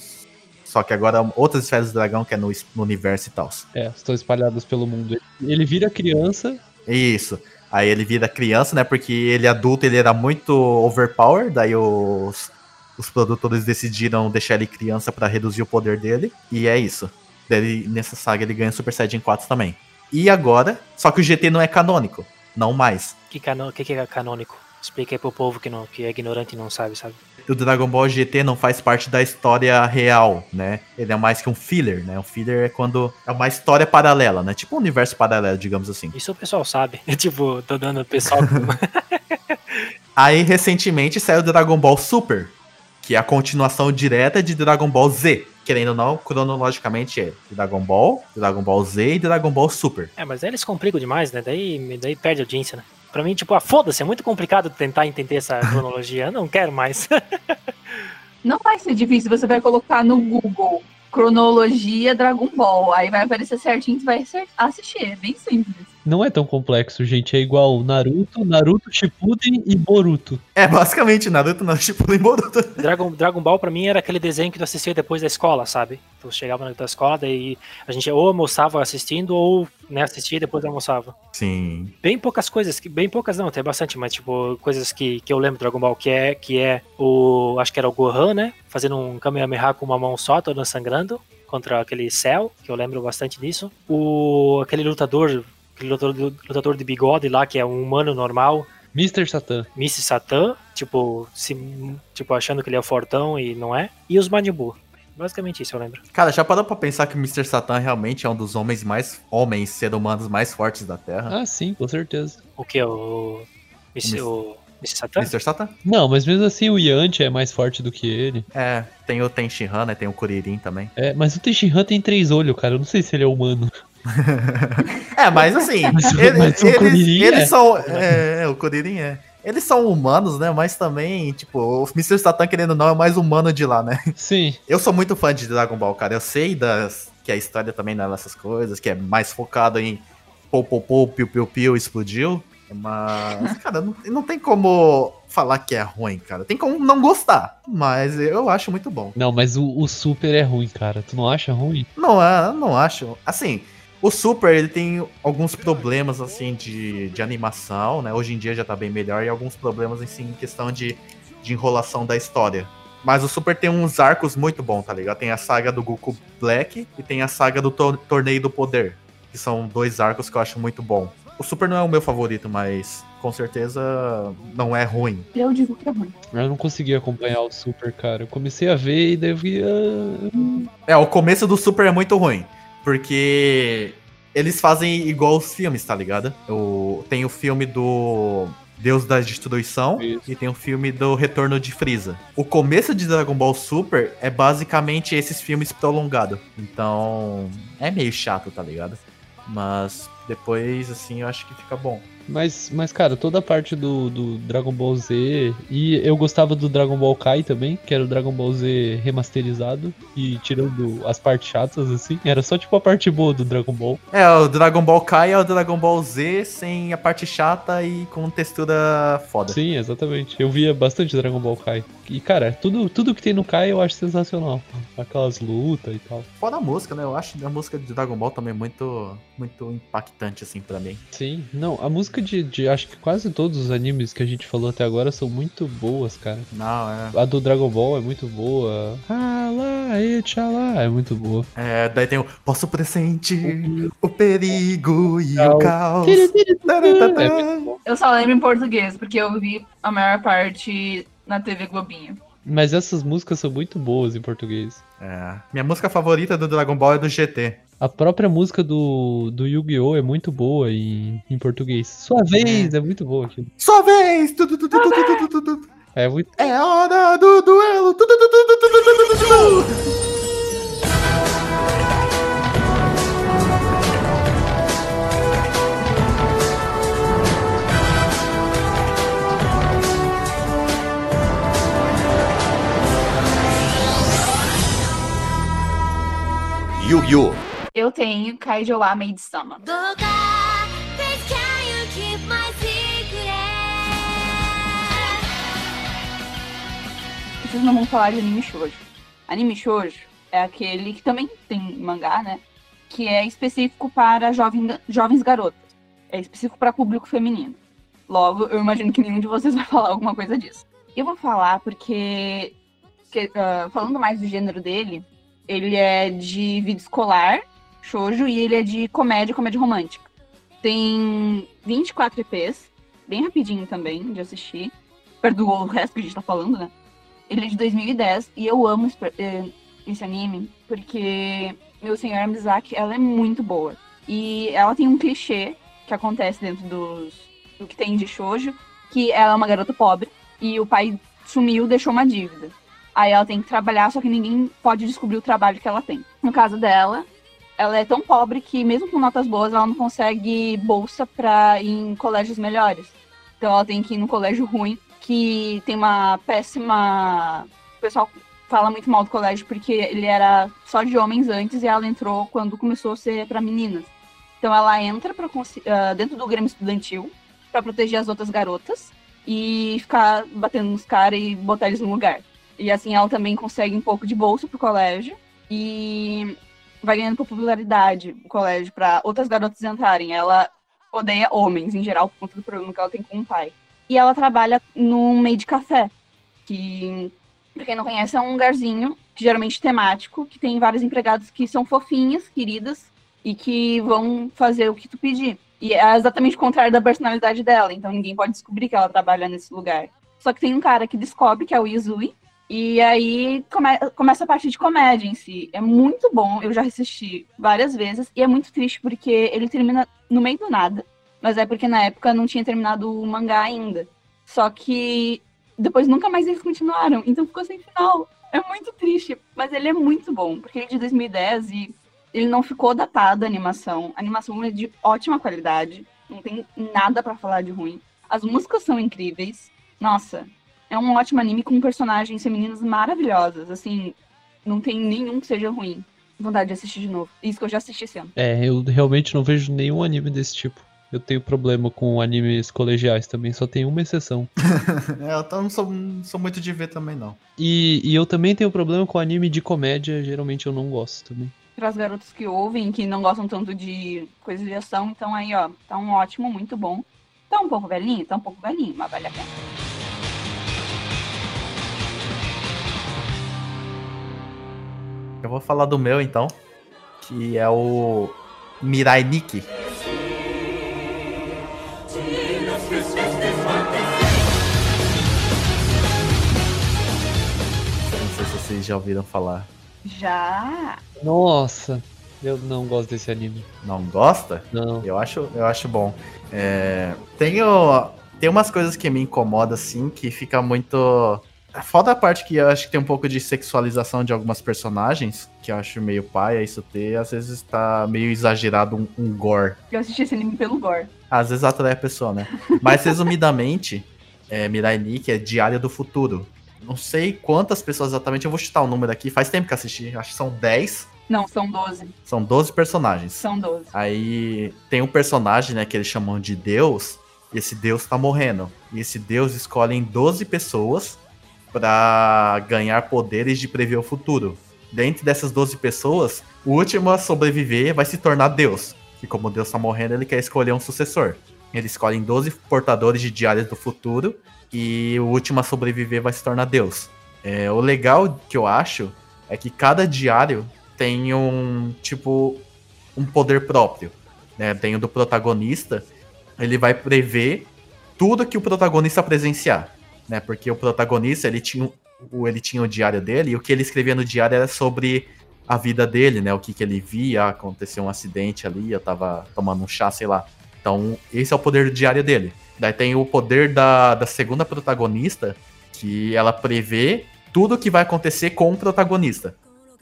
[SPEAKER 1] Só que agora outras esferas do dragão que é no, no universo e tal.
[SPEAKER 3] É, estão espalhadas pelo mundo. Ele vira criança.
[SPEAKER 1] Isso. Aí ele vira criança, né? Porque ele adulto ele era muito overpower, daí os, os produtores decidiram deixar ele criança pra reduzir o poder dele. E é isso. Daí ele- nessa saga ele ganha Super Saiyajin 4 também. E agora, só que o GT não é canônico, não mais.
[SPEAKER 2] Que, cano... que, que é canônico? Explica aí pro povo que, não, que é ignorante e não sabe, sabe?
[SPEAKER 1] O Dragon Ball GT não faz parte da história real, né? Ele é mais que um filler, né? Um filler é quando é uma história paralela, né? Tipo um universo paralelo, digamos assim.
[SPEAKER 2] Isso o pessoal sabe. tipo, tô dando o pessoal.
[SPEAKER 1] Aí, recentemente, saiu o Dragon Ball Super, que é a continuação direta de Dragon Ball Z. Querendo ou não, cronologicamente é Dragon Ball, Dragon Ball Z e Dragon Ball Super.
[SPEAKER 2] é, mas aí eles complicam demais, né? Daí, daí perde a audiência, né? Pra mim, tipo, ah, foda-se, é muito complicado tentar entender essa cronologia. Eu não quero mais.
[SPEAKER 4] Não vai ser difícil, você vai colocar no Google cronologia Dragon Ball. Aí vai aparecer certinho, você vai assistir. É bem simples.
[SPEAKER 3] Não é tão complexo, gente. É igual Naruto, Naruto Shippuden e Boruto.
[SPEAKER 1] É, basicamente, Naruto, Naruto, Shippuden e Boruto.
[SPEAKER 2] Dragon, Dragon Ball pra mim era aquele desenho que tu assistia depois da escola, sabe? Tu chegava na tua escola, daí a gente ou almoçava assistindo ou né, assistia e depois almoçava.
[SPEAKER 1] Sim.
[SPEAKER 2] Bem poucas coisas, que- bem poucas não, tem bastante, mas tipo, coisas que, que eu lembro do Dragon Ball, que é, que é o, acho que era o Gohan, né, fazendo um Kamehameha com uma mão só, toda sangrando, contra aquele Cell, que eu lembro bastante disso. O, aquele lutador, aquele lutador, lutador de bigode lá, que é um humano normal,
[SPEAKER 3] Mr. Satan.
[SPEAKER 2] Miss Satan, tipo, se, tipo, achando que ele é o fortão e não é. E os Majin Buu. Basicamente isso, eu lembro.
[SPEAKER 1] Cara, já parou pra pensar que o Mr. Satan realmente é um dos homens mais. homens, ser humanos mais fortes da Terra?
[SPEAKER 3] Ah, sim, com certeza.
[SPEAKER 2] O que? O. Miss- o Miss Satan?
[SPEAKER 1] Mr. Satan?
[SPEAKER 3] Não, mas mesmo assim o Yanti é mais forte do que ele.
[SPEAKER 1] É, tem o Tenshinhan, né? Tem o Kuririn também.
[SPEAKER 3] É, mas o Tenshinhan tem três olhos, cara. Eu não sei se ele é humano.
[SPEAKER 1] É, mas assim,
[SPEAKER 3] Mas
[SPEAKER 1] ele-
[SPEAKER 3] mas
[SPEAKER 1] eles,
[SPEAKER 3] Kuririn
[SPEAKER 1] eles
[SPEAKER 3] é.
[SPEAKER 1] são. É, é, o Kuririn é. Eles são humanos, né? Mas também, tipo, o Mr. Satan, querendo ou não, é o mais humano de lá, né?
[SPEAKER 3] Sim.
[SPEAKER 1] Eu sou muito fã de Dragon Ball, cara. Eu sei das, que a história também não é essas coisas, que é mais focado em pou, pou, pou, piu, piu, piu, explodiu. Mas, cara, não, não tem como falar que é ruim, cara. Tem como não gostar, mas eu acho muito bom.
[SPEAKER 3] Não, mas o, o Super é ruim, cara. Tu não acha ruim?
[SPEAKER 1] Não, é, não acho. Assim, o Super, ele tem alguns problemas, assim, de, de animação, né? Hoje em dia já tá bem melhor, e alguns problemas, assim, em questão de, de enrolação da história. Mas o Super tem uns arcos muito bons, tá ligado? Tem a saga do Goku Black e tem a saga do Tor- Torneio do Poder, que são dois arcos que eu acho muito bom. O Super não é o meu favorito, mas com certeza não é ruim.
[SPEAKER 4] Eu digo que é ruim.
[SPEAKER 3] Eu não consegui acompanhar o Super, cara. Eu comecei a ver e daí eu vi. ah,
[SPEAKER 1] É, o começo do Super é muito ruim. Porque eles fazem igual os filmes, tá ligado? O, tem o filme do Deus da Destruição
[SPEAKER 3] Isso.
[SPEAKER 1] e tem o filme do Retorno de Freeza. O começo de Dragon Ball Super é basicamente esses filmes prolongados. Então, é meio chato, tá ligado? Mas depois, assim, eu acho que fica bom.
[SPEAKER 3] Mas, mas, cara, toda a parte do, do Dragon Ball Z. E eu gostava do Dragon Ball Kai também, que era o Dragon Ball Z remasterizado. E tirando as partes chatas, assim. Era só tipo a parte boa do Dragon Ball.
[SPEAKER 1] É, o Dragon Ball Kai é o Dragon Ball Z sem a parte chata e com textura foda.
[SPEAKER 3] Sim, exatamente. Eu via bastante Dragon Ball Kai. E, cara, tudo, tudo que tem no Kai eu acho sensacional. Aquelas lutas e tal.
[SPEAKER 1] Fora a música, né? Eu acho a música de Dragon Ball também muito, muito impactante, assim, pra mim.
[SPEAKER 3] Sim, não, a música de, de acho que quase todos os animes que a gente falou até agora são muito boas, cara.
[SPEAKER 1] Não, é.
[SPEAKER 3] A do Dragon Ball é muito boa. Ah, lá, e tchalá, é muito boa.
[SPEAKER 1] É, daí tem o Posso pressentir o perigo e o caos.
[SPEAKER 4] Eu só lembro em português, porque eu vi a maior parte na TV Globinho.
[SPEAKER 3] Mas essas músicas são muito boas em português.
[SPEAKER 1] É. Minha música favorita do Dragon Ball é do GT.
[SPEAKER 3] A própria música do, do Yu-Gi-Oh! é muito boa em, em português. Sua vez, é, muito boa aquilo.
[SPEAKER 1] Sua vez! Tu, tu, tu, tu, tu, tu, tu, tu.
[SPEAKER 3] É muito.
[SPEAKER 1] É hora do duelo! Tu, tu, tu, tu, tu, tu, tu, tu, tu,
[SPEAKER 6] you keep my secret
[SPEAKER 4] Vocês não vão falar de anime shoujo. Anime shoujo é aquele que também tem mangá, né? Que é específico para jovem, jovens garotas. É específico para público feminino. Logo, eu imagino que nenhum de vocês vai falar alguma coisa disso. Eu vou falar porque, que, ah, falando mais do gênero dele, ele é de vida escolar, shoujo, e ele é de comédia, comédia romântica. Tem 24 EPs, bem rapidinho também de assistir. Perdoou o resto que a gente tá falando, né? Ele é de 2010 e eu amo esse, eh, esse anime porque meu senhor Mizaki, ela é muito boa. E ela tem um clichê que acontece dentro dos, do que tem de shoujo, que ela é uma garota pobre e o pai sumiu, deixou uma dívida. Aí ela tem que trabalhar, só que ninguém pode descobrir o trabalho que ela tem. No caso dela, ela é tão pobre que mesmo com notas boas, ela não consegue bolsa para em colégios melhores. Então ela tem que ir no colégio ruim, que tem uma péssima. O pessoal fala muito mal do colégio porque ele era só de homens antes e ela entrou quando começou a ser para meninas. Então ela entra pra, ah, dentro do Grêmio Estudantil para proteger as outras garotas e ficar batendo nos caras e botar eles no lugar. E assim ela também consegue um pouco de bolsa pro colégio e vai ganhando popularidade o colégio para outras garotas entrarem. Ela odeia homens em geral por conta do problema que ela tem com o pai. E ela trabalha num meio de café, que pra quem não conhece é um lugarzinho geralmente temático, que tem vários empregados que são fofinhas, queridas e que vão fazer o que tu pedir. E é exatamente o contrário da personalidade dela, então ninguém pode descobrir que ela trabalha nesse lugar. Só que tem um cara que descobre que é o Izui, e aí come- começa a parte de comédia em si. É muito bom, eu já assisti várias vezes, e é muito triste porque ele termina no meio do nada. Mas é porque na época não tinha terminado o mangá ainda. Só que depois nunca mais eles continuaram, então ficou sem final. É muito triste, mas ele é muito bom, porque ele é de 2010 e ele não ficou datado a animação. A animação é de ótima qualidade, não tem nada pra falar de ruim. As músicas são incríveis. Nossa, é um ótimo anime com personagens femininas maravilhosas. Assim, não tem nenhum que seja ruim. Vontade de assistir de novo. Isso que eu já assisti esse ano.
[SPEAKER 3] É, eu realmente não vejo nenhum anime desse tipo. Eu tenho problema com animes colegiais também, só tem uma exceção.
[SPEAKER 1] É, eu não sou, não sou muito de ver também, não.
[SPEAKER 3] E, e eu também tenho problema com anime de comédia, geralmente eu não gosto também.
[SPEAKER 4] Para as garotas que ouvem, que não gostam tanto de coisas de ação, então aí, ó, tá um ótimo, muito bom. Tá um pouco velhinho? Tá um pouco velhinho, mas vale a pena.
[SPEAKER 1] Eu vou falar do meu, então, que é o Mirai Nikki. Não sei se vocês já ouviram falar.
[SPEAKER 4] Já!
[SPEAKER 3] Nossa, eu não gosto desse anime.
[SPEAKER 1] Não gosta?
[SPEAKER 3] Não.
[SPEAKER 1] Eu acho, eu acho bom. É, tenho, tem umas coisas que me incomodam, assim, que fica muito. Foda a parte que eu acho que tem um pouco de sexualização de algumas personagens, que eu acho meio paia isso ter. Às vezes tá meio exagerado um, um gore.
[SPEAKER 4] Eu assisti esse anime pelo gore.
[SPEAKER 1] Às vezes atrai a pessoa, né? Mas resumidamente, é, Mirai Nikki é Diário do Futuro. Não sei quantas pessoas exatamente, eu vou chutar o número aqui. Faz tempo que assisti, acho que são 10.
[SPEAKER 4] Não, são 12.
[SPEAKER 1] São 12 personagens.
[SPEAKER 4] São 12.
[SPEAKER 1] Aí tem um personagem, né, que eles chamam de Deus, e esse Deus tá morrendo. E esse Deus escolhe em 12 pessoas pra ganhar poderes de prever o futuro. Dentre dessas 12 pessoas, o último a sobreviver vai se tornar Deus. Que como Deus tá morrendo, ele quer escolher um sucessor. Eles escolhem 12 portadores de diárias do futuro e o último a sobreviver vai se tornar Deus. É, o legal que eu acho é que cada diário tem um tipo um poder próprio. Né? Tem o do protagonista, ele vai prever tudo que o protagonista presenciar, né? Porque o protagonista ele tinha o ele tinha o diário dele e o que ele escrevia no diário era sobre a vida dele, né? O que, que ele via, aconteceu um acidente ali, eu tava tomando um chá, sei lá. Então, esse é o poder diário dele. Daí tem o poder da, da segunda protagonista, que ela prevê tudo que vai acontecer com o protagonista.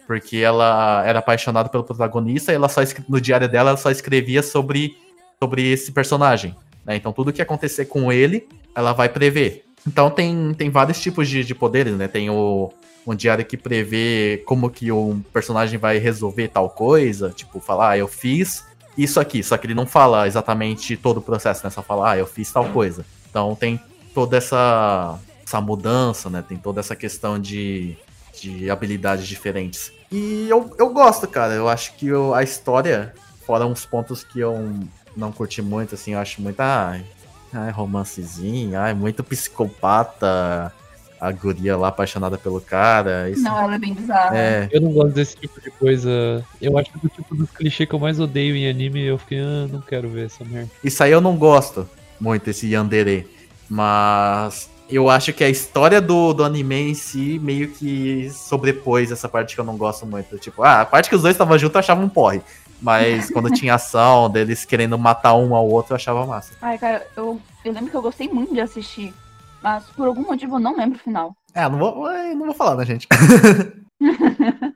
[SPEAKER 1] Porque ela era apaixonada pelo protagonista e ela só no diário dela ela só escrevia sobre, sobre esse personagem. Né? Então tudo que acontecer com ele, ela vai prever. Então tem, tem vários tipos de, de poderes, né? Tem o um diário que prevê como que um personagem vai resolver tal coisa, tipo, falar, ah, eu fiz isso aqui, só que ele não fala exatamente todo o processo, né? Só fala, ah, eu fiz tal coisa. Então tem toda essa, essa mudança, né? Tem toda essa questão de, de habilidades diferentes. E eu, eu gosto, cara. Eu acho que eu, a história, fora uns pontos que eu não curti muito, assim, eu acho muito. Ai, ai romancezinho, ai, muito psicopata. A guria lá apaixonada pelo cara. Isso,
[SPEAKER 4] Não, ela é bem bizarra.
[SPEAKER 1] é,
[SPEAKER 3] Eu não gosto desse tipo de coisa. Eu acho que do tipo dos clichês que eu mais odeio em anime, eu fiquei, ah, não quero ver essa merda.
[SPEAKER 1] Isso aí eu não gosto muito, esse Yandere. Mas eu acho que a história do, do anime em si meio que sobrepôs essa parte que eu não gosto muito. Tipo, ah, a parte que os dois estavam juntos eu achava um porre. Mas quando tinha ação, deles querendo matar um ao outro, eu achava massa.
[SPEAKER 4] Ai, cara, eu, eu lembro que eu gostei muito de assistir. Mas por algum motivo eu não lembro o final.
[SPEAKER 1] É, não vou, não vou falar, né, gente?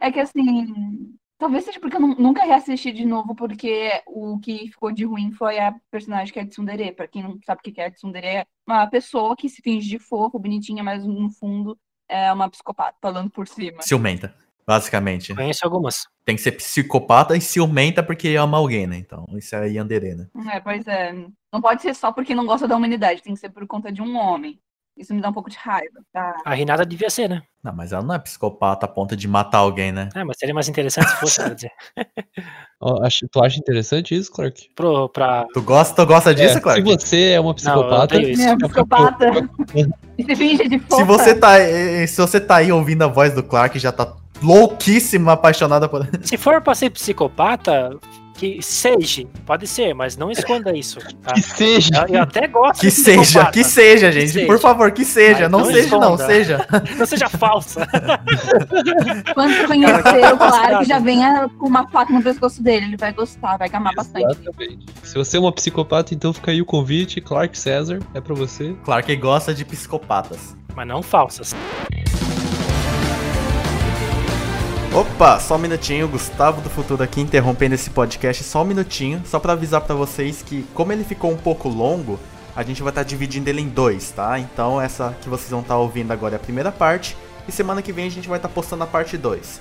[SPEAKER 4] É que assim. Talvez seja porque eu nu- nunca reassisti de novo, porque o que ficou de ruim foi a personagem que é a Tsundere. Pra quem não sabe o que é a Tsundere, é uma pessoa que se finge de fofo, bonitinha, mas no fundo é uma psicopata, falando por cima.
[SPEAKER 1] Ciumenta, basicamente.
[SPEAKER 2] Conheço algumas.
[SPEAKER 1] Tem que ser psicopata e ciumenta porque ama alguém, né? Então, isso é Yandere, né?
[SPEAKER 4] É, pois é. Não pode ser só porque não gosta da humanidade, tem que ser por conta de um homem. Isso me dá um pouco de raiva, tá?
[SPEAKER 2] A Renata devia ser, né?
[SPEAKER 1] Não, mas ela não é psicopata a ponto de matar alguém, né?
[SPEAKER 2] É, mas seria mais interessante se fosse, quer dizer.
[SPEAKER 3] Acho- tu acha interessante isso, Clark?
[SPEAKER 2] Pro, pra...
[SPEAKER 1] Tu gosta, tu gosta disso,
[SPEAKER 3] É,
[SPEAKER 1] Clark?
[SPEAKER 3] Se você é uma psicopata.
[SPEAKER 2] odeio isso.
[SPEAKER 4] É, psicopata. Se finge de fofa.
[SPEAKER 1] Se você tá, eh, se você tá aí ouvindo a voz do Clark já tá louquíssima, apaixonada por.
[SPEAKER 2] Se for pra ser psicopata, que seja, pode ser, mas não esconda isso. Tá?
[SPEAKER 3] Que seja.
[SPEAKER 2] Eu, eu até gosto
[SPEAKER 1] Que
[SPEAKER 2] de
[SPEAKER 1] seja,
[SPEAKER 2] psicopata.
[SPEAKER 1] que seja, gente.
[SPEAKER 2] seja.
[SPEAKER 1] Por favor, que seja.
[SPEAKER 2] Mas
[SPEAKER 1] não
[SPEAKER 2] não
[SPEAKER 1] seja, não, seja.
[SPEAKER 2] Não seja falsa.
[SPEAKER 4] Quando você conhecer o Clark, já venha com uma faca no pescoço dele. Ele vai gostar, vai amar bastante.
[SPEAKER 3] Exatamente. Se você é uma psicopata, então fica aí o convite. Clark César, é pra você.
[SPEAKER 1] Clark gosta de psicopatas.
[SPEAKER 2] Mas não falsas.
[SPEAKER 1] Opa, só um minutinho, Gustavo do Futuro aqui interrompendo esse podcast só um minutinho, só para avisar para vocês que como ele ficou um pouco longo, a gente vai estar tá dividindo ele em dois, tá? Então essa que vocês vão estar tá ouvindo agora é a primeira parte e semana que vem a gente vai estar tá postando a parte 2.